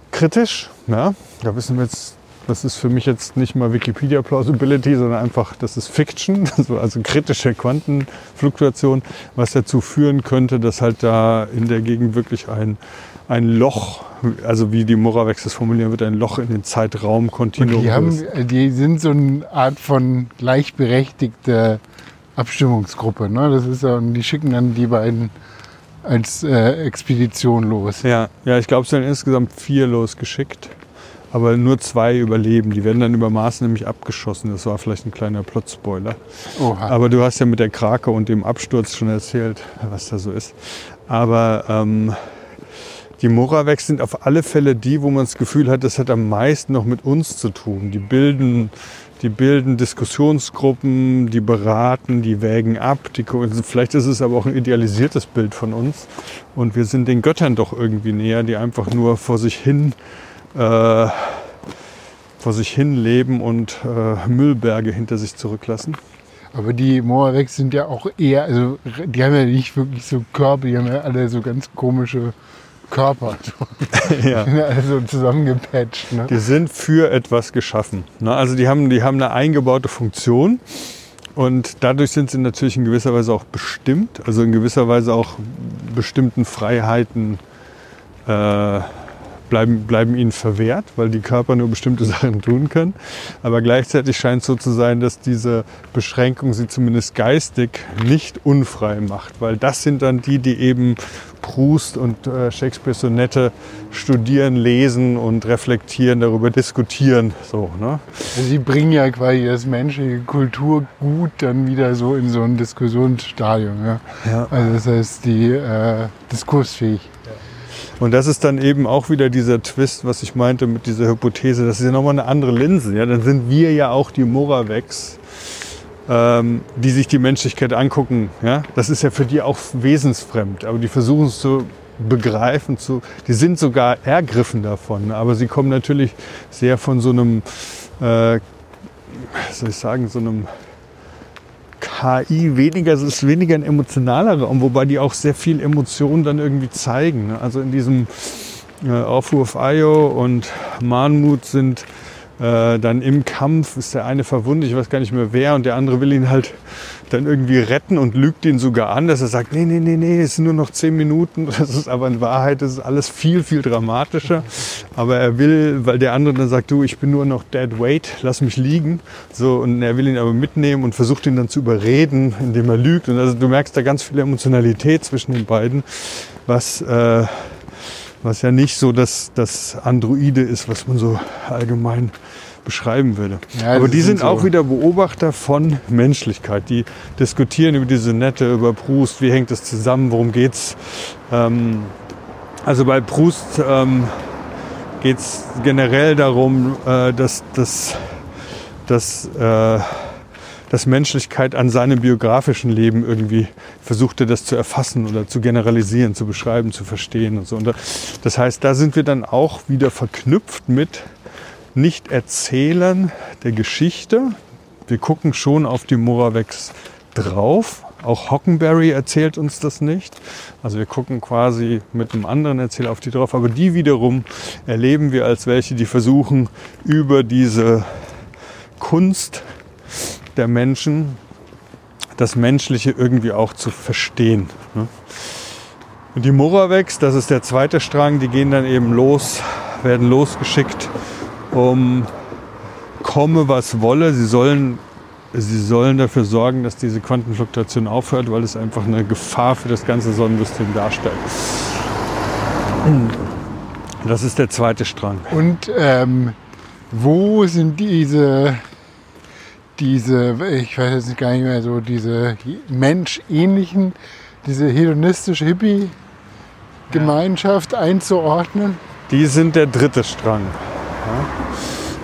kritisch. Ja? Da wissen wir jetzt, das ist für mich jetzt nicht mal Wikipedia Plausibility, sondern einfach, das ist Fiction, (laughs) also kritische Quantenfluktuation, was dazu führen könnte, dass halt da in der Gegend wirklich ein, ein Loch, also wie die Moraveks das formulieren wird, ein Loch in den Zeitraum Kontinuum die, haben, die sind so eine Art von gleichberechtigter Abstimmungsgruppe. Ne? Das ist ja, und die schicken dann die beiden als äh, Expedition los. Ja, ja, ich glaube, es sind insgesamt vier losgeschickt. Aber nur zwei überleben. Die werden dann über Mars nämlich abgeschossen. Das war vielleicht ein kleiner Plot-Spoiler. Aber du hast ja mit der Krake und dem Absturz schon erzählt, was da so ist. Aber ähm, die Moraveks sind auf alle Fälle die, wo man das Gefühl hat, das hat am meisten noch mit uns zu tun. Die bilden, die bilden Diskussionsgruppen, die beraten, die wägen ab. Die, vielleicht ist es aber auch ein idealisiertes Bild von uns. Und wir sind den Göttern doch irgendwie näher, die einfach nur vor sich hin äh, vor sich hin leben und äh, Müllberge hinter sich zurücklassen. Aber die Moraveks sind ja auch eher, also die haben ja nicht wirklich so Körper, die haben ja alle so ganz komische Körper. (laughs) ja. Die sind (laughs) ja alle so zusammengepatcht. Ne? Die sind für etwas geschaffen. Ne? Also die haben, die haben eine eingebaute Funktion und dadurch sind sie natürlich in gewisser Weise auch bestimmt, also in gewisser Weise auch bestimmten Freiheiten äh, bleiben, bleiben ihnen verwehrt, weil die Körper nur bestimmte (laughs) Sachen tun können. Aber gleichzeitig scheint es so zu sein, dass diese Beschränkung sie zumindest geistig nicht unfrei macht, weil das sind dann die, die eben Proust und äh, Shakespeares Sonette studieren, lesen und reflektieren, darüber diskutieren. So, ne? Sie bringen ja quasi das menschliche Kulturgut dann wieder so in so ein Diskussionsstadium. Ja? Ja. Also das heißt, die äh, diskursfähig. Und das ist dann eben auch wieder dieser Twist, was ich meinte mit dieser Hypothese. Das ist ja nochmal eine andere Linse. Ja? Dann sind wir ja auch die Moraveks, ähm, die sich die Menschlichkeit angucken. Ja? Das ist ja für die auch wesensfremd. Aber die versuchen es zu begreifen, zu, die sind sogar ergriffen davon. Aber sie kommen natürlich sehr von so einem, äh, soll ich sagen, so einem KI weniger, es ist weniger ein emotionaler Raum, wobei die auch sehr viel Emotionen dann irgendwie zeigen. ne? Also in diesem äh, Aufruf Io und Manmut sind äh, dann im Kampf ist der eine verwundet, ich weiß gar nicht mehr wer, und der andere will ihn halt dann irgendwie retten und lügt ihn sogar an, dass er sagt, nee, nee, nee, nee, es sind nur noch zehn Minuten. (laughs) Das ist aber in Wahrheit, das ist alles viel, viel dramatischer. Aber er will, weil der andere dann sagt, du, ich bin nur noch dead weight, lass mich liegen. So, und er will ihn aber mitnehmen und versucht ihn dann zu überreden, indem er lügt. Und also du merkst da ganz viel Emotionalität zwischen den beiden, was, äh, was ja nicht so das, das Androide ist, was man so allgemein beschreiben würde. Ja, Aber die sind sind auch so- wieder Beobachter von Menschlichkeit. Die diskutieren über diese Nette, über Proust, wie hängt das zusammen, worum geht's. Ähm, also bei Proust ähm, geht es generell darum, äh, dass, dass, dass, äh, dass Menschlichkeit an seinem biografischen Leben irgendwie versuchte, das zu erfassen oder zu generalisieren, zu beschreiben, zu verstehen und so. Und da- das heißt, da sind wir dann auch wieder verknüpft mit Nicht-Erzählern der Geschichte. Wir gucken schon auf die Moravecks drauf. Auch Hockenberry erzählt uns das nicht. Also wir gucken quasi mit einem anderen Erzähler auf die drauf. Aber die wiederum erleben wir als welche, die versuchen, über diese Kunst der Menschen das Menschliche irgendwie auch zu verstehen. ne? Und die Moravecks, das ist der zweite Strang, die gehen dann eben los, werden losgeschickt, um komme was wolle. Sie sollen, sie sollen dafür sorgen, dass diese Quantenfluktuation aufhört, weil es einfach eine Gefahr für das ganze Sonnensystem darstellt. Das ist der zweite Strang. Und ähm, wo sind diese, diese, ich weiß jetzt gar nicht mehr so, diese menschähnlichen, diese hedonistische Hippie-Gemeinschaft einzuordnen? Die sind der dritte Strang. Ja,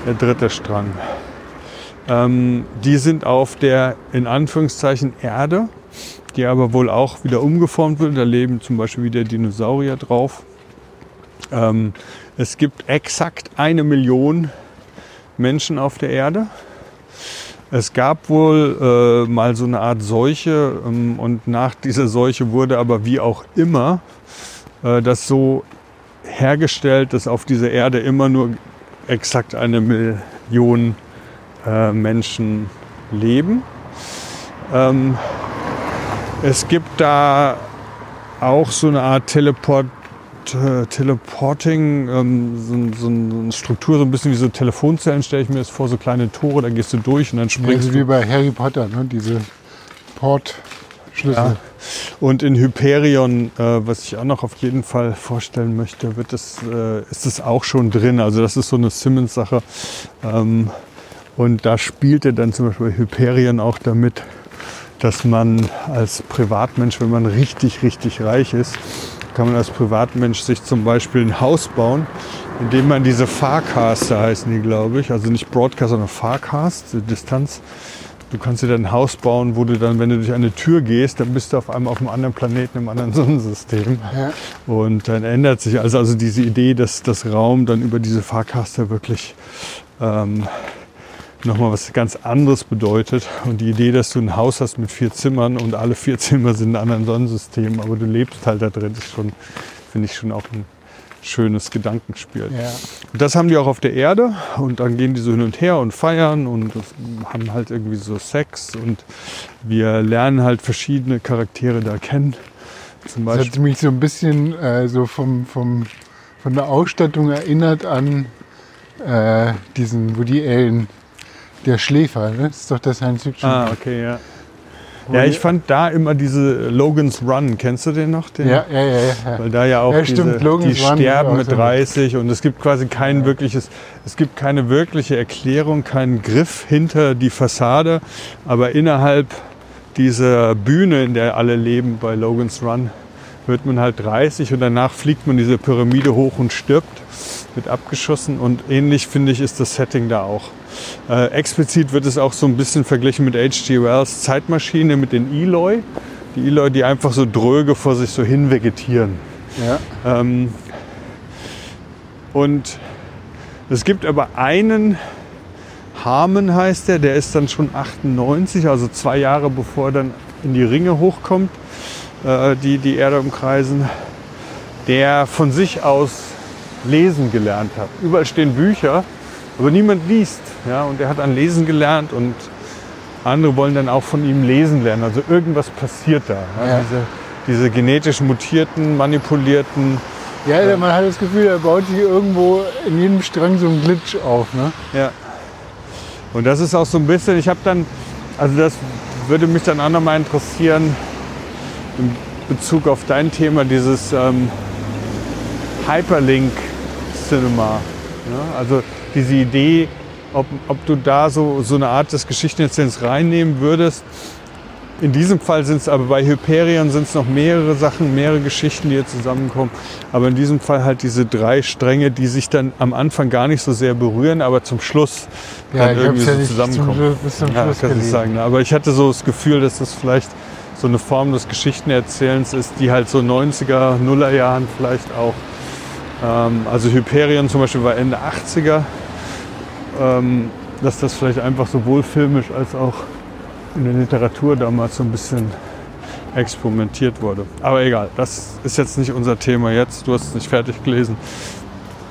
der dritte Strang. Ähm, die sind auf der in Anführungszeichen Erde, die aber wohl auch wieder umgeformt wird. Da leben zum Beispiel wieder Dinosaurier drauf. Ähm, es gibt exakt eine Million Menschen auf der Erde. Es gab wohl äh, mal so eine Art Seuche ähm, und nach dieser Seuche wurde aber wie auch immer äh, das so hergestellt, dass auf dieser Erde immer nur exakt eine Million äh, Menschen leben. Ähm, es gibt da auch so eine Art Teleport, Teleporting, ähm, so, so eine Struktur, so ein bisschen wie so Telefonzellen, stelle ich mir das vor, so kleine Tore, da gehst du durch und dann springst Also du wie bei Harry Potter, ne? diese Portschlüssel. Ja. Und in Hyperion, äh, was ich auch noch auf jeden Fall vorstellen möchte, wird das, äh, ist es auch schon drin. Also das ist so eine Simmons-Sache. Ähm, und da spielte dann zum Beispiel Hyperion auch damit, dass man als Privatmensch, wenn man richtig, richtig reich ist, kann man als Privatmensch sich zum Beispiel ein Haus bauen, indem man diese Farcaster heißen die, glaube ich, also nicht Broadcast, sondern Farcast, Distanz. Du kannst dir dann ein Haus bauen, wo du dann, wenn du durch eine Tür gehst, dann bist du auf einmal auf einem anderen Planeten, im anderen (laughs) Sonnensystem. Ja. Und dann ändert sich also, also diese Idee, dass das Raum dann über diese Fahrkaster wirklich ähm, nochmal was ganz anderes bedeutet. Und die Idee, dass du ein Haus hast mit vier Zimmern und alle vier (laughs) Zimmer sind in einem anderen Sonnensystem, aber du lebst halt da drin, ist schon, finde ich schon auch ein schönes Gedankenspiel. Ja. Und das haben die auch auf der Erde und dann gehen die so hin und her und feiern und haben halt irgendwie so Sex und wir lernen halt verschiedene Charaktere da kennen. Zum Das hat mich so ein bisschen äh, so vom, vom, von der Ausstattung erinnert an äh, diesen Woody Allen, der Schläfer. Ne? Das ist doch das Science Fiction. Ah, okay, ja. Ja, ich fand da immer diese Logan's Run, kennst du den noch? Den? ja, ja, ja, ja. Weil da ja auch Ja, diese, die Run sterben mit auch so. 30 und es gibt quasi kein wirkliches, es gibt keine wirkliche Erklärung, keinen Griff hinter die Fassade, aber innerhalb dieser Bühne, in der alle leben bei Logan's Run, wird man halt 30 und danach fliegt man diese Pyramide hoch und stirbt, wird abgeschossen und ähnlich finde ich ist das Setting da auch. Äh, explizit wird es auch so ein bisschen verglichen mit H.G. Wells Zeitmaschine mit den Eloi. Die Eloi, die einfach so dröge vor sich so hin vegetieren. ja. Ähm, und es gibt aber einen, Harmon heißt der, der ist dann schon 98, also zwei Jahre bevor er dann in die Ringe hochkommt, äh, die die Erde umkreisen, der von sich aus lesen gelernt hat. Überall stehen Bücher aber niemand liest. Ja? Und er hat an Lesen gelernt und andere wollen dann auch von ihm lesen lernen. Also irgendwas passiert da. Ja? Ja. Diese, diese genetisch mutierten, manipulierten. Ja, man hat das Gefühl, er baut sich irgendwo in jedem Strang so ein Glitch auf. Ne? Ja. Und das ist auch so ein bisschen, ich habe dann, also das würde mich dann auch nochmal interessieren, in Bezug auf dein Thema, dieses ähm, Hyperlink-Cinema. Ja? Also diese Idee, ob, ob du da so, so eine Art des Geschichtenerzählens reinnehmen würdest. In diesem Fall sind es aber bei Hyperion sind es noch mehrere Sachen, mehrere Geschichten, die hier zusammenkommen. Aber in diesem Fall halt diese drei Stränge, die sich dann am Anfang gar nicht so sehr berühren, aber zum Schluss Ja, dann irgendwie ja so zum zusammenkommen. Schluss- bis zum ja, kann ich sagen. ne? Aber ich hatte so das Gefühl, dass das vielleicht so eine Form des Geschichtenerzählens ist, die halt so 90er, Nuller Jahren vielleicht auch. Ähm, also Hyperion zum Beispiel war Ende 80er. Ähm, dass das vielleicht einfach sowohl filmisch als auch in der Literatur damals so ein bisschen experimentiert wurde. Aber egal, das ist jetzt nicht unser Thema jetzt. Du hast es nicht fertig gelesen.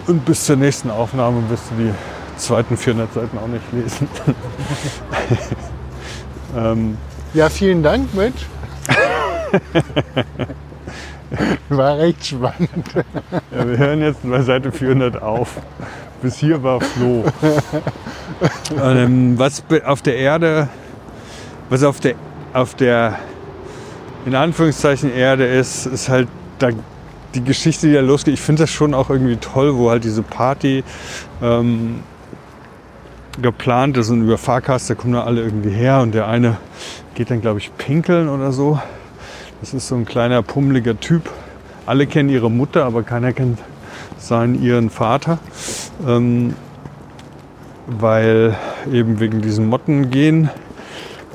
Und bis zur nächsten Aufnahme wirst du die zweiten 400 Seiten auch nicht lesen. (laughs) ähm, Ja, vielen Dank, Mensch. (laughs) War recht spannend. ja, wir hören jetzt bei Seite 400 auf. Bis hier war Flo. (laughs) ähm, was auf der Erde, was auf der, auf der in Anführungszeichen Erde ist, ist halt da, die Geschichte, die da losgeht. Ich finde das schon auch irgendwie toll, wo halt diese Party ähm, geplant ist und über Fahrkaster kommen da alle irgendwie her und der eine geht dann, glaube ich, pinkeln oder so. Das ist so ein kleiner, pummeliger Typ. Alle kennen ihre Mutter, aber keiner kennt seinen, ihren Vater. Ähm, weil eben wegen diesen Motten gehen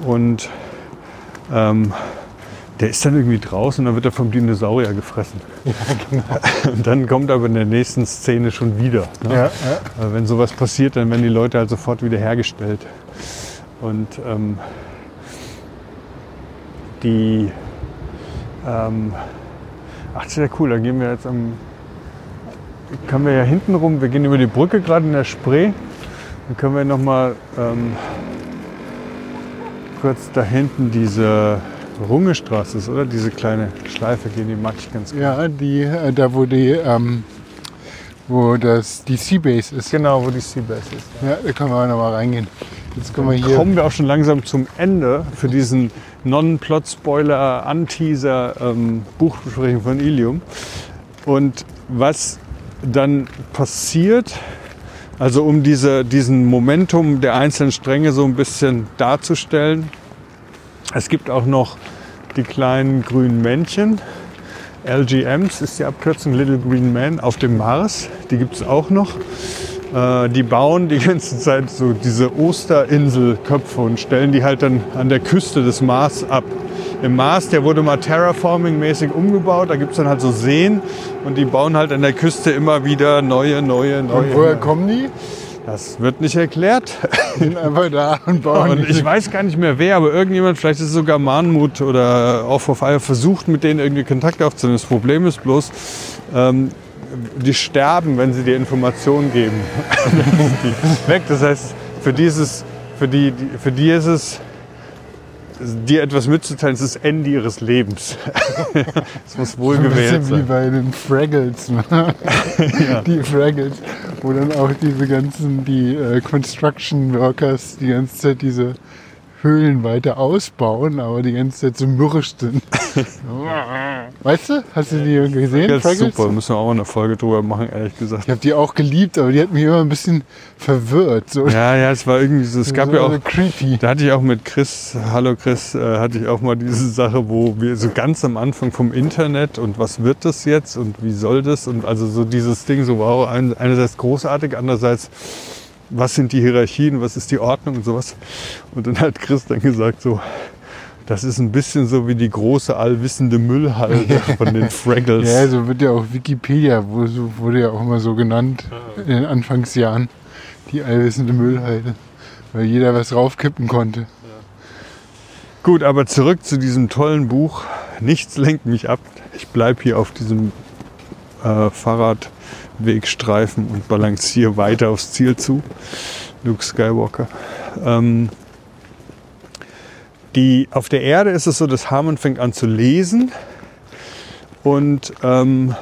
und ähm, der ist dann irgendwie draußen und dann wird er vom Dinosaurier gefressen. (laughs) Und dann kommt aber in der nächsten Szene schon wieder. Ne? Ja, ja. Weil wenn sowas passiert, dann werden die Leute halt sofort wieder hergestellt. Und ähm, die, ähm, ach, das ist ja cool, da gehen wir jetzt am, können wir ja hinten rum, wir gehen über die Brücke gerade in der Spree, dann können wir nochmal ähm, kurz da hinten diese Rungestraße ist, oder? Diese kleine Schleife gehen, die mag ich ganz gerne. Ja, die, äh, da wo die, ähm, wo das, die Seabase ist. Genau, wo die Seabase ist. Ja, da können wir noch mal reingehen. Jetzt kommen wir hier. kommen wir auch schon langsam zum Ende für diesen Non-Plot-Spoiler, Anteaser ähm, von Ilium. Und was dann passiert, also um diese, diesen Momentum der einzelnen Stränge so ein bisschen darzustellen, es gibt auch noch die kleinen grünen Männchen. LGMs ist die Abkürzung Little Green Man auf dem Mars. Die gibt es auch noch. Äh, die bauen die ganze Zeit so diese Osterinselköpfe und stellen die halt dann an der Küste des Mars ab. Im Mars, der wurde mal terraforming-mäßig umgebaut. Da gibt es dann halt so Seen und die bauen halt an der Küste immer wieder neue, neue, neue. Und woher kommen die? Das wird nicht erklärt. Sind einfach da und (laughs) bauen. Und ich weiß gar nicht mehr wer, aber irgendjemand, vielleicht ist es sogar Mahnmut oder Off of Fire, versucht mit denen irgendwie Kontakt aufzunehmen. Das Problem ist bloß, ähm, die sterben, wenn sie dir Informationen geben. Die (laughs) weg. Das heißt, für, dieses, für, die, die- für die ist es, dir etwas mitzuteilen, ist das Ende ihres Lebens. (laughs) Es muss wohl ein gewählt bisschen wie sein. bei den Fraggles. Ne? (laughs) Die Fraggles, wo dann auch diese ganzen, die äh, Construction Workers die ganze Zeit diese Höhlen weiter ausbauen, aber die ganze Zeit so mürrisch sind. (laughs) weißt du? Hast du die gesehen? Das ist super, müssen wir auch eine Folge drüber machen, ehrlich gesagt. Ich habe die auch geliebt, aber die hat mich immer ein bisschen verwirrt. So, Ja, ja, es war irgendwie so, es gab so ja auch creepy. Da hatte ich auch mit Chris, hallo Chris, äh, hatte ich auch mal diese Sache, wo wir so ganz am Anfang vom Internet und was wird das jetzt und wie soll das und also so dieses Ding so, wow, ein- einerseits großartig, andererseits, was sind die Hierarchien, was ist die Ordnung und sowas. Und dann hat Chris dann gesagt so, das ist ein bisschen so wie die große allwissende Müllhalde (laughs) von den Fraggles. Ja, so wird ja auch Wikipedia, wo, so, wurde ja auch immer so genannt in den Anfangsjahren. Die allwissende Müllhalde. Weil jeder was raufkippen konnte. Gut, aber zurück zu diesem tollen Buch. Nichts lenkt mich ab. Ich bleibe hier auf diesem äh, Fahrrad Wegstreifen und balanciere weiter aufs Ziel zu. Luke Skywalker. Ähm, die, auf der Erde ist es so, dass Harmon fängt an zu lesen. Und ähm,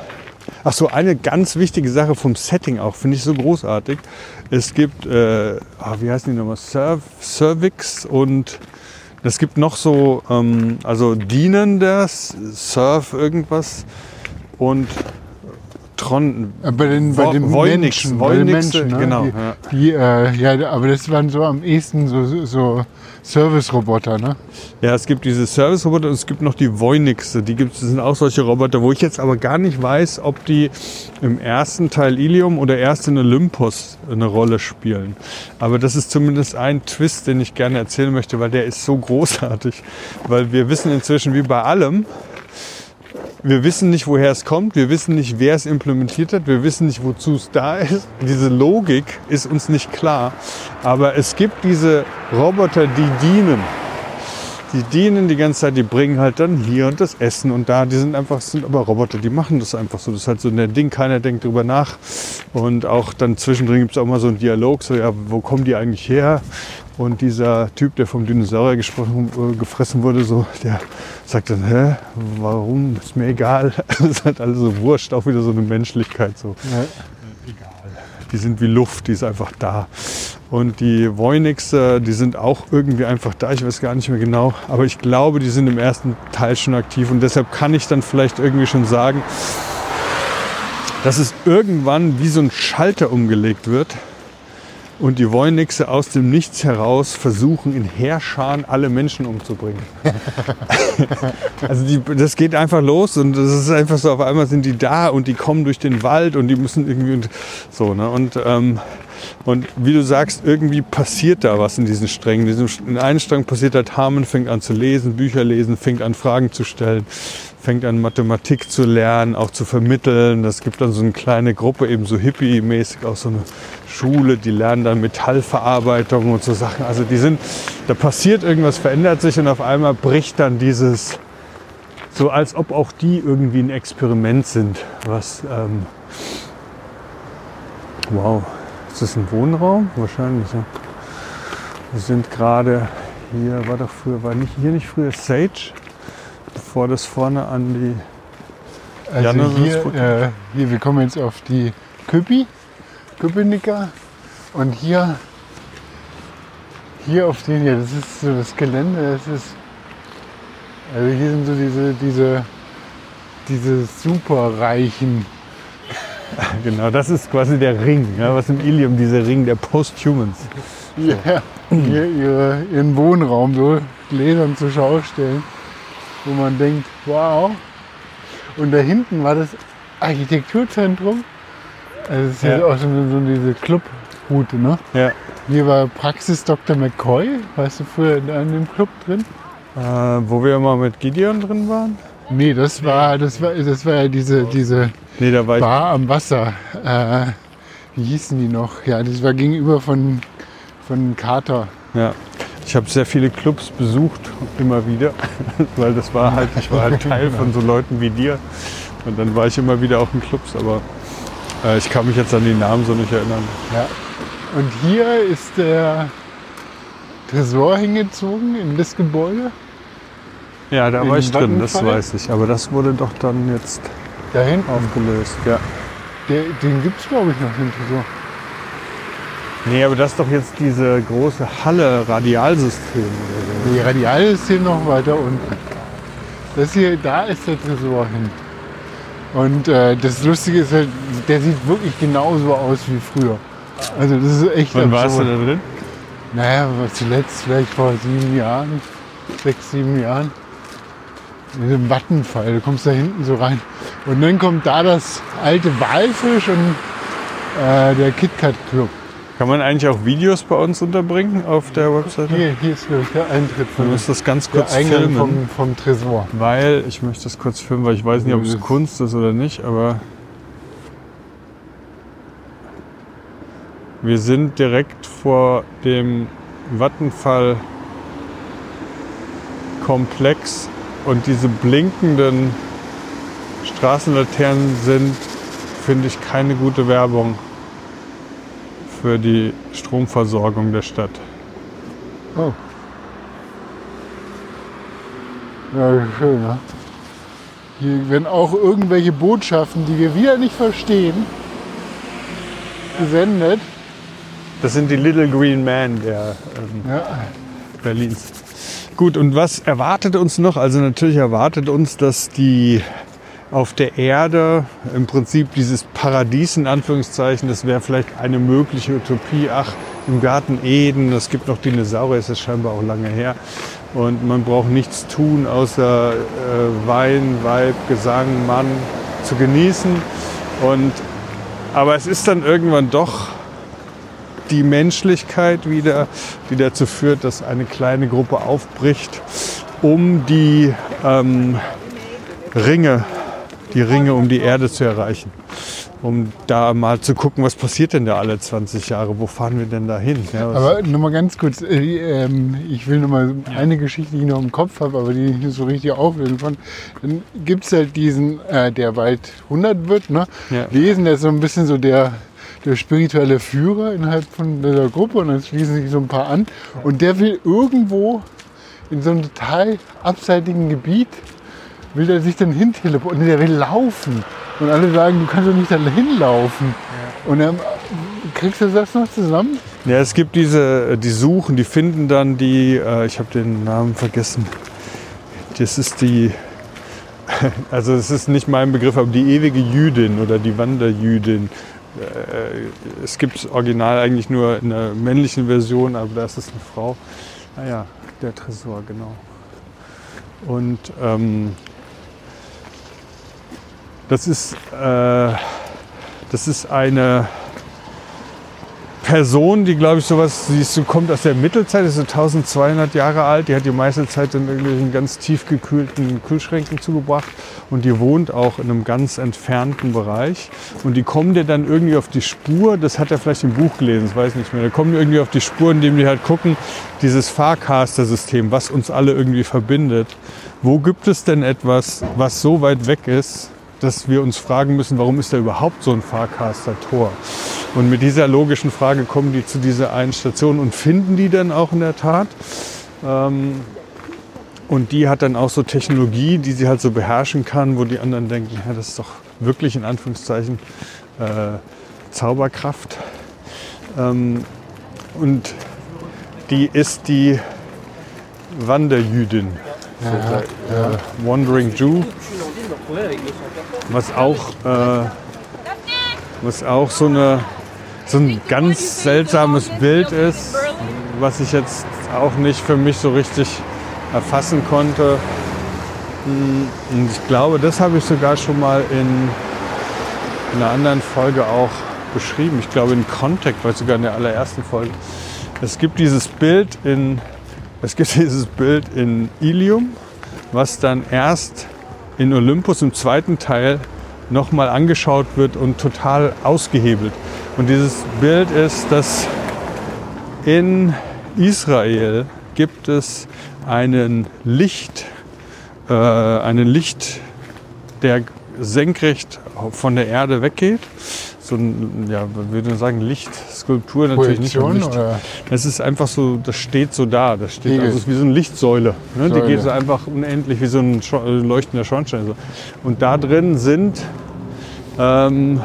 ach so, eine ganz wichtige Sache vom Setting auch, finde ich so großartig. Es gibt, äh, ah, wie heißen die nochmal, Cerv Cervix und es gibt noch so, ähm, also Dienendes, Surf irgendwas und Tron. Bei den, bei den Voynix, Menschen, bei den Menschen, ne? genau, Die, ja. die äh, ja, aber das waren so am ehesten so, so Service-Roboter, ne? Ja, es gibt diese Service-Roboter und es gibt noch die Voynixe. Die gibt es, das sind auch solche Roboter, wo ich jetzt aber gar nicht weiß, ob die im ersten Teil Ilium oder erst in Olympus eine Rolle spielen. Aber das ist zumindest ein Twist, den ich gerne erzählen möchte, weil der ist so großartig. Weil wir wissen inzwischen wie bei allem, wir wissen nicht, woher es kommt, wir wissen nicht, wer es implementiert hat, wir wissen nicht, wozu es da (laughs) ist. Diese Logik ist uns nicht klar. Aber es gibt diese Roboter, die dienen. Die dienen die ganze Zeit, die bringen halt dann hier und das Essen und da. Die sind einfach, sind aber Roboter, die machen das einfach so. Das ist halt so ein Ding, keiner denkt drüber nach. Und auch dann zwischendrin gibt es auch mal so einen Dialog, so ja, wo kommen die eigentlich her? Und dieser Typ, der vom Dinosaurier gesprochen, äh, gefressen wurde, so, der sagt dann, hä, warum? Ist mir egal. (laughs) Das ist halt alles so wurscht, auch wieder so eine Menschlichkeit. So. Die sind wie Luft, die ist einfach da. Und die Voynixe, die sind auch irgendwie einfach da. Ich weiß gar nicht mehr genau. Aber ich glaube, die sind im ersten Teil schon aktiv. Und deshalb kann ich dann vielleicht irgendwie schon sagen, dass es irgendwann wie so ein Schalter umgelegt wird. Und die Voynixe aus dem Nichts heraus versuchen, in Heerscharen alle Menschen umzubringen. (laughs) Also die, das geht einfach los und das ist einfach so, auf einmal sind die da und die kommen durch den Wald und die müssen irgendwie und so. Ne? Und, ähm, und wie du sagst, irgendwie passiert da was in diesen Strängen. In, diesem, in einem Strang passiert halt, Harmon fängt an zu lesen, Bücher lesen, fängt an Fragen zu stellen, fängt an Mathematik zu lernen, auch zu vermitteln. Es gibt dann so eine kleine Gruppe, eben so hippie-mäßig, auch so eine Schule, die lernen dann Metallverarbeitung und so Sachen. Also die sind, da passiert irgendwas, verändert sich und auf einmal bricht dann dieses, so als ob auch die irgendwie ein Experiment sind. Was, ähm, wow, ist das ein Wohnraum? Wahrscheinlich, ja. Wir sind gerade hier, war doch früher, war nicht, hier nicht früher Sage? Bevor das vorne an die Also Janne, hier, äh, hier, wir kommen jetzt auf die Köpi, Köpenicker. Und hier, hier auf den hier, das ist so das Gelände, das ist, also hier sind so diese, diese, diese superreichen, (laughs) Genau, das ist quasi der Ring, ja, was im Ilium, dieser Ring der Posthumans. ja, hier ihre, ihren Wohnraum so gläsern zur Schau stellen, wo man denkt, wow. Und da hinten war das Architekturzentrum. Also es ist ja. Auch so, so diese Clubroute, ne? Ja. Hier war Praxis Dr. McCoy, weißt du, früher in einem Club drin? Äh, wo wir immer mit Gideon drin waren? Nee, das war, das war, das war ja diese, diese Nee, da war ich. Bar am Wasser. Äh, wie hießen die noch? Ja, das war gegenüber von, von Carter. Ja. Ich habe sehr viele Clubs besucht, immer wieder, (laughs) weil das war halt, ich war halt (laughs) Teil von so Leuten wie dir. Und dann war ich immer wieder auch in Clubs, aber äh, ich kann mich jetzt an die Namen so nicht erinnern. Ja. Und hier ist der Tresor hingezogen in das Gebäude. Ja, da In war ich drin, das weiß ich. Aber das wurde doch dann jetzt Da hinten. aufgelöst. Ja. Der, den gibt es, glaube ich, noch, den Tresor. Nee, aber das ist doch jetzt diese große Halle Radialsystem oder so. Die Radial ist hier noch weiter unten. Das hier, da ist der Tresor hin. Und äh, das Lustige ist halt, der sieht wirklich genauso aus wie früher. Also das ist echt Wann warst du absurd. da drin? Naja, zuletzt vielleicht vor sieben Jahren, sechs, sieben Jahren. In dem Wattenfall, du kommst da hinten so rein. Und dann kommt da das alte Walfisch und äh, der KitKat Club. Kann man eigentlich auch Videos bei uns unterbringen auf der Webseite? Hier, hier ist glaub ich, der Eintritt Du musst das ganz der kurz Eingang filmen. vom, vom Tresor. Weil, ich möchte das kurz filmen, weil ich weiß nicht, ob es Das- Kunst ist oder nicht, aber wir sind direkt vor dem Vattenfall Komplex und diese blinkenden Straßenlaternen sind finde ich keine gute Werbung für die Stromversorgung der Stadt. Oh. Ja, schön, ne? Hier werden auch irgendwelche Botschaften, die wir wieder nicht verstehen, gesendet. Das sind die Little Green Men der ähm, Ja. Berlins. Gut, und was erwartet uns noch? Also natürlich erwartet uns, dass die auf der Erde im Prinzip dieses Paradies in Anführungszeichen, das wäre vielleicht eine mögliche Utopie. Ach, im Garten Eden, es gibt noch Dinosaurier, ist das scheinbar auch lange her. Und man braucht nichts tun, außer äh, Wein, Weib, Gesang, Mann zu genießen. Und, aber es ist dann irgendwann doch die Menschlichkeit wieder, die dazu führt, dass eine kleine Gruppe aufbricht, um die ähm, Ringe, die Ringe um die Erde zu erreichen. Um da mal zu gucken, was passiert denn da alle 20 Jahre? Wo fahren wir denn da hin? Ja, Aber nur mal ganz kurz, äh, ähm, ich will nur mal eine Geschichte, die ich noch im Kopf habe, aber die nicht so richtig auflösen von. Dann gibt es halt diesen, äh, der bald 100 wird, ne? Ja. Lesen, der ist so ein bisschen so der, der spirituelle Führer innerhalb von dieser Gruppe und dann schließen sich so ein paar an. Und der will irgendwo in so einem total abseitigen Gebiet, will der sich dann hin teleportieren. Der will laufen. Und alle sagen, du kannst doch nicht da hinlaufen. Und dann kriegst du das noch zusammen? Ja, es gibt diese, die suchen, die finden dann die, äh, ich habe den Namen vergessen. Das ist die, (laughs) also es ist nicht mein Begriff, aber die ewige Jüdin oder die Wanderjüdin. Äh, Es gibt es original eigentlich nur in der männlichen Version, aber da ist es eine Frau. Naja, der Tresor, genau. Und ähm, das ist, äh, das ist eine Person, die glaube ich sowas, sie ist, kommt aus der Mittelzeit, ist so 1200 Jahre alt, die hat die meiste Zeit in irgendwelchen ganz tief gekühlten Kühlschränken zugebracht. Und die wohnt auch in einem ganz entfernten Bereich. Und die kommen dir dann irgendwie auf die Spur, das hat er vielleicht im Buch gelesen, das weiß ich nicht mehr, da kommen die irgendwie auf die Spur, indem die halt gucken, dieses Fahrcaster-System, was uns alle irgendwie verbindet, wo gibt es denn etwas, was so weit weg ist, dass wir uns fragen müssen, warum ist da überhaupt so ein Fahrcaster-Tor? Und mit dieser logischen Frage kommen die zu dieser einen Station und finden die dann auch in der Tat. Ähm, und die hat dann auch so Technologie, die sie halt so beherrschen kann, wo die anderen denken, ja, das ist doch wirklich in Anführungszeichen äh, Zauberkraft. Ähm, und die ist die Wanderjüdin, Ja, äh, Wandering Jew, was auch, äh, was auch so, eine, so ein ganz seltsames Bild ist, was ich jetzt auch nicht für mich so richtig erfassen konnte. Mm, Und ich glaube, das habe ich sogar schon mal in einer anderen Folge auch beschrieben. Ich glaube in Contact, war sogar in der allerersten Folge. Es gibt dieses Bild in, es gibt (laughs) dieses Bild in Ilium, was dann erst in Olympus im zweiten Teil nochmal angeschaut wird und total ausgehebelt. Und dieses Bild ist, dass in Israel gibt es einen Licht, äh, einen Licht, der senkrecht von der Erde weggeht. So ein, ja, würde man sagen, Lichtskulptur natürlich nicht. Projektion Licht. oder? Es ist einfach so, das steht so da. Das steht also ist wie so eine Lichtsäule. Ne? Die geht so einfach unendlich wie so ein äh, leuchtender Schornstein. So. Und da drin sind, ähm,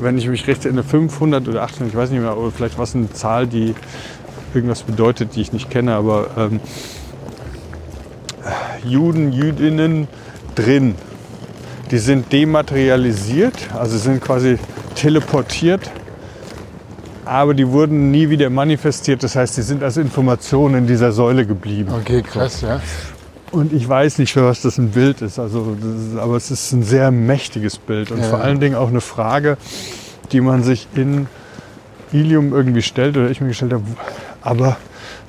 wenn ich mich recht erinnere, 500 oder 800, ich weiß nicht mehr, oder vielleicht was eine Zahl, die irgendwas bedeutet, die ich nicht kenne, aber ähm, Juden, Jüdinnen drin. Die sind dematerialisiert, also sind quasi teleportiert, aber die wurden nie wieder manifestiert. Das heißt, die sind als Information in dieser Säule geblieben. Okay, krass, ja. Und ich weiß nicht, für was das ein Bild ist, also, ist aber es ist ein sehr mächtiges Bild und Ja. vor allen Dingen auch eine Frage, die man sich in Ilium irgendwie stellt oder ich mir gestellt habe. Aber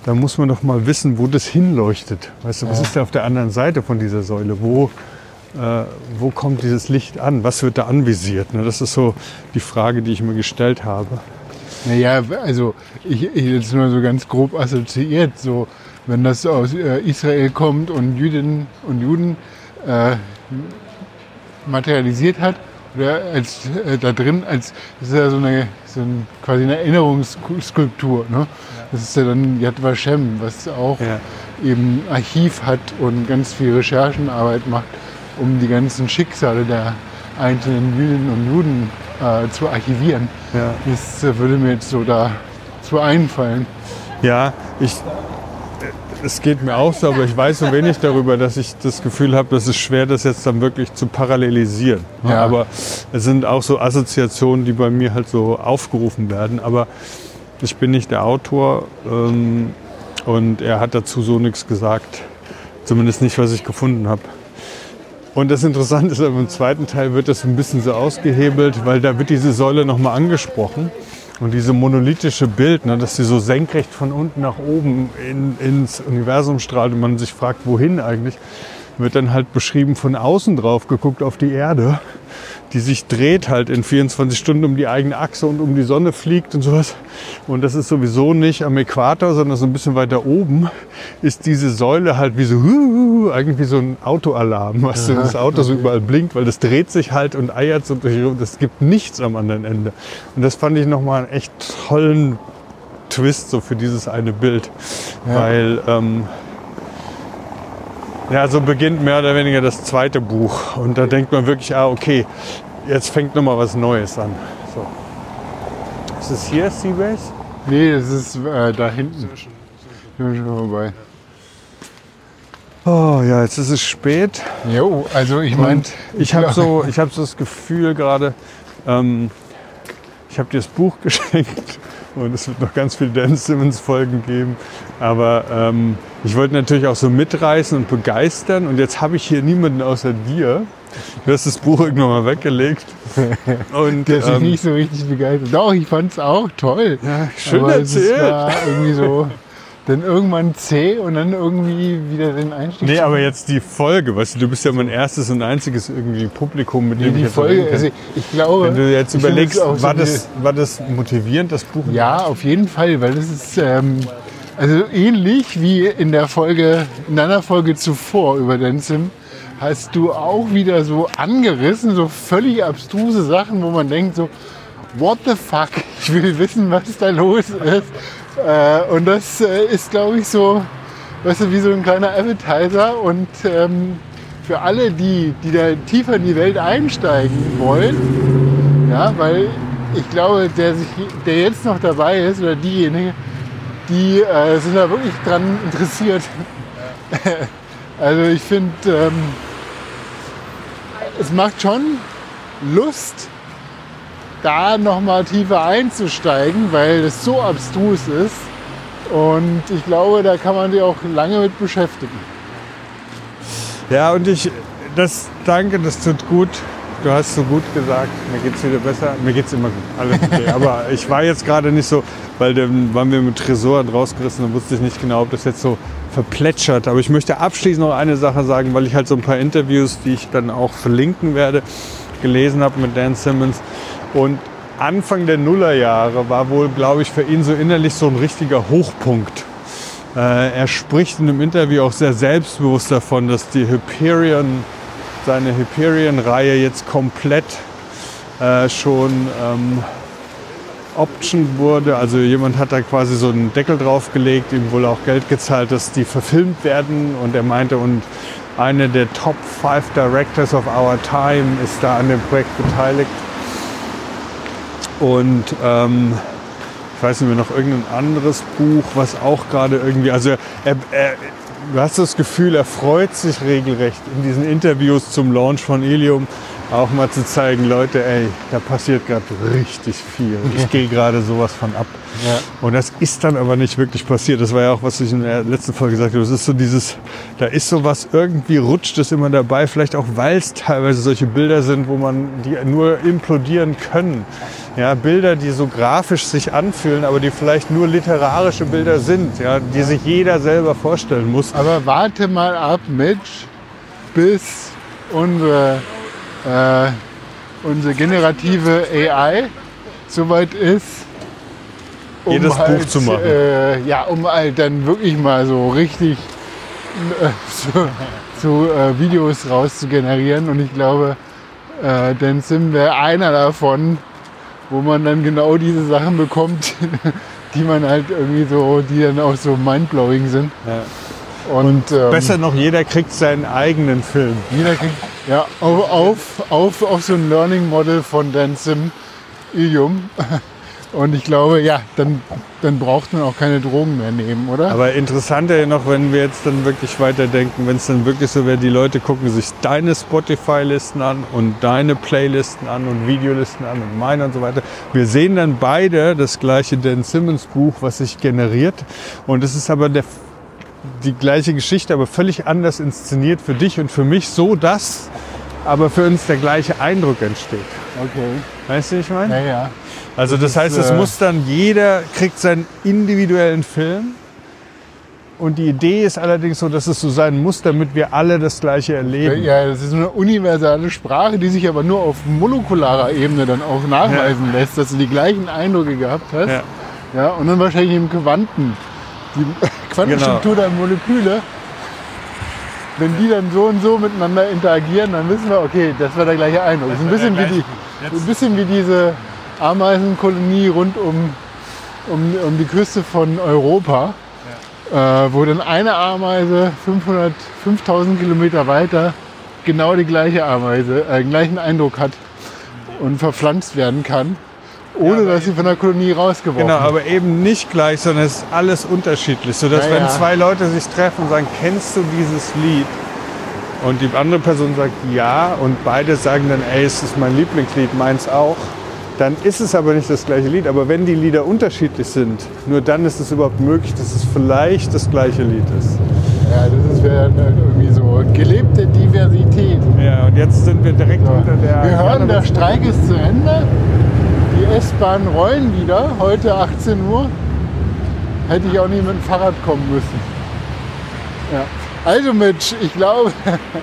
da muss man doch mal wissen, wo das hinleuchtet. Weißt du, was Ja. ist da auf der anderen Seite von dieser Säule? Wo, äh, wo kommt dieses Licht an? Was wird da anvisiert? Ne? Das ist so die Frage, die ich mir gestellt habe. Naja, also ich, ich jetzt nur so ganz grob assoziiert, so wenn das aus äh, Israel kommt und Jüdinnen und Juden äh, materialisiert hat oder als äh, da drin, als das ist ja so eine, so ein, quasi eine Erinnerungsskulptur. Ne? Das ist ja dann Yad Vashem, was auch Ja. eben Archiv hat und ganz viel Recherchenarbeit macht, um die ganzen Schicksale der einzelnen Jüdinnen und Juden äh, zu archivieren. Ja. Das äh, würde mir jetzt so dazu einfallen. Ja, ich, es geht mir auch so, aber ich weiß so wenig darüber, dass ich das Gefühl habe, dass es schwer das jetzt dann wirklich zu parallelisieren. Ja. Aber es sind auch so Assoziationen, die bei mir halt so aufgerufen werden. Aber ich bin nicht der Autor ähm, und er hat dazu so nichts gesagt. Zumindest nicht, was ich gefunden habe. Und das Interessante ist, aber im zweiten Teil wird das ein bisschen so ausgehebelt, weil da wird diese Säule nochmal angesprochen. Und diese monolithische Bild, ne, dass sie so senkrecht von unten nach oben in, ins Universum strahlt und man sich fragt, wohin eigentlich, wird dann halt beschrieben von außen drauf geguckt auf die Erde, die sich dreht halt in 24 Stunden um die eigene Achse und um die Sonne fliegt und sowas. Und das ist sowieso nicht am Äquator, sondern so ein bisschen weiter oben ist diese Säule halt wie so, eigentlich wie so ein Autoalarm, weißt du, das Auto so überall blinkt, weil das dreht sich halt und eiert so durch, und es gibt nichts am anderen Ende. Und das fand ich nochmal einen echt tollen Twist so für dieses eine Bild, weil ähm, ja, so beginnt mehr oder weniger das zweite Buch. Und da denkt man wirklich, ah, okay, jetzt fängt nochmal was Neues an. So. Ist es hier Seabase? Nee, das ist äh, da hinten. Sind wir schon vorbei. Oh ja, jetzt ist es spät. Jo, also ich meine, ich habe so, ich hab so das Gefühl gerade, ähm, ich habe dir das Buch (laughs) geschenkt und es wird noch ganz viele Dan Simmons Folgen geben. Aber ähm, ich wollte natürlich auch so mitreißen und begeistern und jetzt habe ich hier niemanden außer dir. Du hast das Buch irgendwann mal weggelegt. (laughs) Und der ist ähm, nicht so richtig begeistert. Doch, ich fand es auch toll. ja, schön Aber es erzählt. war irgendwie so, dann irgendwann zäh und dann irgendwie wieder den Einstieg. Nee, aber jetzt die Folge, weißt du, du bist ja mein erstes und einziges irgendwie Publikum, mit Nee, dem ich die jetzt Folge, also ich glaube, Wenn du jetzt ich überlegst, so war, die- das, war das motivierend, das Buch? Ja, auf jeden Fall, weil das ist ähm, also ähnlich wie in der Folge, in einer Folge zuvor über den Sim, hast du auch wieder so angerissen, so völlig abstruse Sachen, wo man denkt so, what the fuck, ich will wissen, was da los ist. Äh, und das äh, ist, glaube ich, so, weißt du, wie so ein kleiner Appetizer und ähm, für alle, die, die da tiefer in die Welt einsteigen wollen, ja, weil ich glaube, der, sich, der jetzt noch dabei ist oder diejenige, die äh, sind da wirklich dran interessiert. (laughs) also ich finde, ähm, es macht schon Lust, da nochmal tiefer einzusteigen, weil es so abstrus ist. Und ich glaube, da kann man sich auch lange mit beschäftigen. Ja, und ich, das, danke, das tut gut. Du hast so gut gesagt, mir geht's wieder besser. Mir geht's immer gut, alles okay. (laughs) Aber ich war jetzt gerade nicht so, weil dann waren wir mit Tresor rausgerissen, dann wusste ich nicht genau, ob das jetzt so verplätschert. Aber ich möchte abschließend noch eine Sache sagen, weil ich halt so ein paar Interviews, die ich dann auch verlinken werde, gelesen habe mit Dan Simmons. Und Anfang der Nullerjahre war wohl, glaube ich, für ihn so innerlich so ein richtiger Hochpunkt. Äh, er spricht in einem Interview auch sehr selbstbewusst davon, dass die Hyperion, seine Hyperion-Reihe jetzt komplett äh, schon ähm, Option wurde. Also jemand hat da quasi so einen Deckel draufgelegt, ihm wohl auch Geld gezahlt, dass die verfilmt werden. Und er meinte, und eine der Top 5 Directors of our time ist da an dem Projekt beteiligt. Und ähm, ich weiß nicht mehr, noch irgendein anderes Buch, was auch gerade irgendwie, also er, er, du hast das Gefühl, er freut sich regelrecht in diesen Interviews zum Launch von Ilium auch mal zu zeigen, Leute, ey, da passiert gerade richtig viel. Ich gehe gerade sowas von ab. Ja. Und das ist dann aber nicht wirklich passiert. Das war ja auch, was ich in der letzten Folge gesagt habe. Das ist so dieses, da ist sowas, irgendwie rutscht es immer dabei. Vielleicht auch, weil es teilweise solche Bilder sind, wo man die nur implodieren können. Ja, Bilder, die so grafisch sich anfühlen, aber die vielleicht nur literarische Bilder sind, ja, die sich jeder selber vorstellen muss. Aber warte mal ab, Mitch, bis unsere, äh, unsere generative AI soweit ist. Jedes Buch zu machen. Äh, ja, um halt dann wirklich mal so richtig äh, so, so äh, Videos raus zu generieren. Und ich glaube, äh, Dan Sim wäre einer davon, wo man dann genau diese Sachen bekommt, (laughs) die man halt irgendwie so, die dann auch so mindblowing sind. Ja. Und, ähm, Besser noch, jeder kriegt seinen eigenen Film. Jeder kriegt ja, auf, auf, auf, auf so ein Learning Model von Dan Sim Ilium. (laughs) Und ich glaube, ja, dann, dann braucht man auch keine Drogen mehr nehmen, oder? Aber interessanter noch, wenn wir jetzt dann wirklich weiterdenken, wenn es dann wirklich so wäre, die Leute gucken sich deine Spotify-Listen an und deine Playlisten an und Videolisten an und meine und so weiter. Wir sehen dann beide das gleiche Dan Simmons Buch, was sich generiert. Und es ist aber der, die gleiche Geschichte, aber völlig anders inszeniert für dich und für mich, so dass aber für uns der gleiche Eindruck entsteht. okay. Weißt du, wie ich meine? Ja, ja. Also das Das heißt, es äh, muss dann jeder kriegt seinen individuellen Film. Und die Idee ist allerdings so, dass es so sein muss, damit wir alle das Gleiche erleben. Ja, das ist eine universale Sprache, die sich aber nur auf molekularer Ebene dann auch nachweisen lässt, dass du die gleichen Eindrücke gehabt hast. Ja. Ja, und dann wahrscheinlich im Quanten. Die (laughs) Quantenstruktur Genau. der Moleküle. Wenn die dann so und so miteinander interagieren, dann wissen wir, okay, das war der gleiche Eindruck. Das ist ein bisschen, wie, die, ein bisschen wie diese Ameisenkolonie rund um, um, um die Küste von Europa, äh, wo dann eine Ameise 500, 5000 Kilometer weiter genau die gleiche Ameise, äh, den gleichen Eindruck hat und verpflanzt werden kann, ohne aber dass sie von der Kolonie rausgeworfen Genau, aber eben nicht gleich, sondern es ist alles unterschiedlich. Sodass Ja, wenn ja. zwei Leute sich treffen und sagen, kennst du dieses Lied? Und die andere Person sagt ja und beide sagen dann, ey, es ist mein Lieblingslied, meins auch. Dann ist es aber nicht das gleiche Lied. Aber wenn die Lieder unterschiedlich sind, nur dann ist es überhaupt möglich, dass es vielleicht das gleiche Lied ist. Ja, das ist dann irgendwie so gelebte Diversität. Ja, und jetzt sind wir direkt So. unter der. Wir hören, der Streik ist zu Ende. Die S-Bahn rollen wieder. Heute 18 Uhr. Hätte ich auch nicht mit dem Fahrrad kommen müssen. Ja. Also Mitch, ich glaube,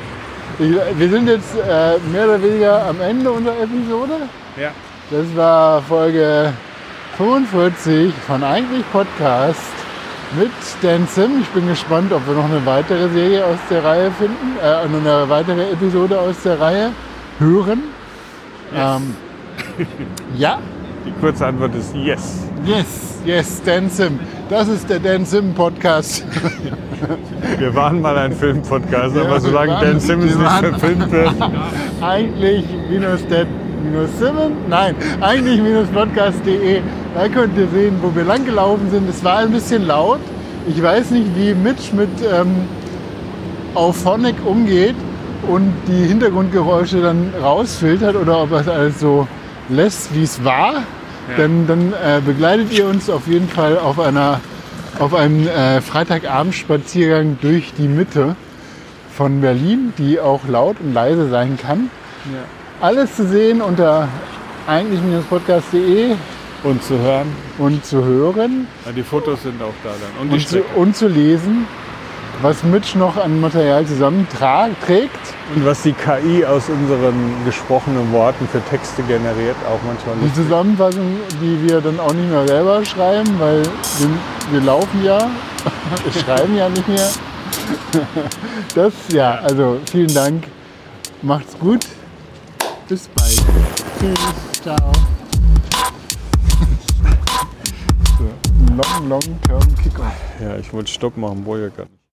(laughs) wir sind jetzt äh, mehr oder weniger am Ende unserer Episode. Ja. Das war Folge 45 von Eigentlich Podcast mit Dan Sim. Ich bin gespannt, ob wir noch eine weitere Serie aus der Reihe finden, äh, eine weitere Episode aus der Reihe hören. Ähm, ja, Die kurze Antwort ist yes. yes, yes, Dan Sim. Das ist der Dan Sim Podcast. Wir waren mal ein Filmpodcast, Ja, aber solange waren- Dan Simmons nicht verfilmt wird. (laughs) eigentlich minus Dead minus Simon, nein, eigentlich minus podcast.de. Da könnt ihr sehen, wo wir lang gelaufen sind. Es war ein bisschen laut. Ich weiß nicht, wie Mitch mit ähm, Auphonic umgeht und die Hintergrundgeräusche dann rausfiltert oder ob er es alles so lässt, wie es war. Dann, dann äh, begleitet ihr uns auf jeden Fall auf, einer, auf einem äh, Freitagabendspaziergang durch die Mitte von Berlin, die auch laut und leise sein kann. Alles zu sehen unter eigentlich-podcast.de Und zu hören. und zu hören Ja, die Fotos sind auch da dann. Und und zu, und zu lesen, was Mitch noch an Material zusammenträgt. Und was die KI aus unseren gesprochenen Worten für Texte generiert, auch manchmal Die lustig. Zusammenfassung, die wir dann auch nicht mehr selber schreiben, weil wir, wir laufen ja, (laughs) wir schreiben ja nicht mehr. (laughs) Das, ja, also vielen Dank. Macht's gut. Bis bald. Tschüss. Ciao. So, long, long term kickoff. Ja, ich wollte Stopp machen, wollte ja gar nicht.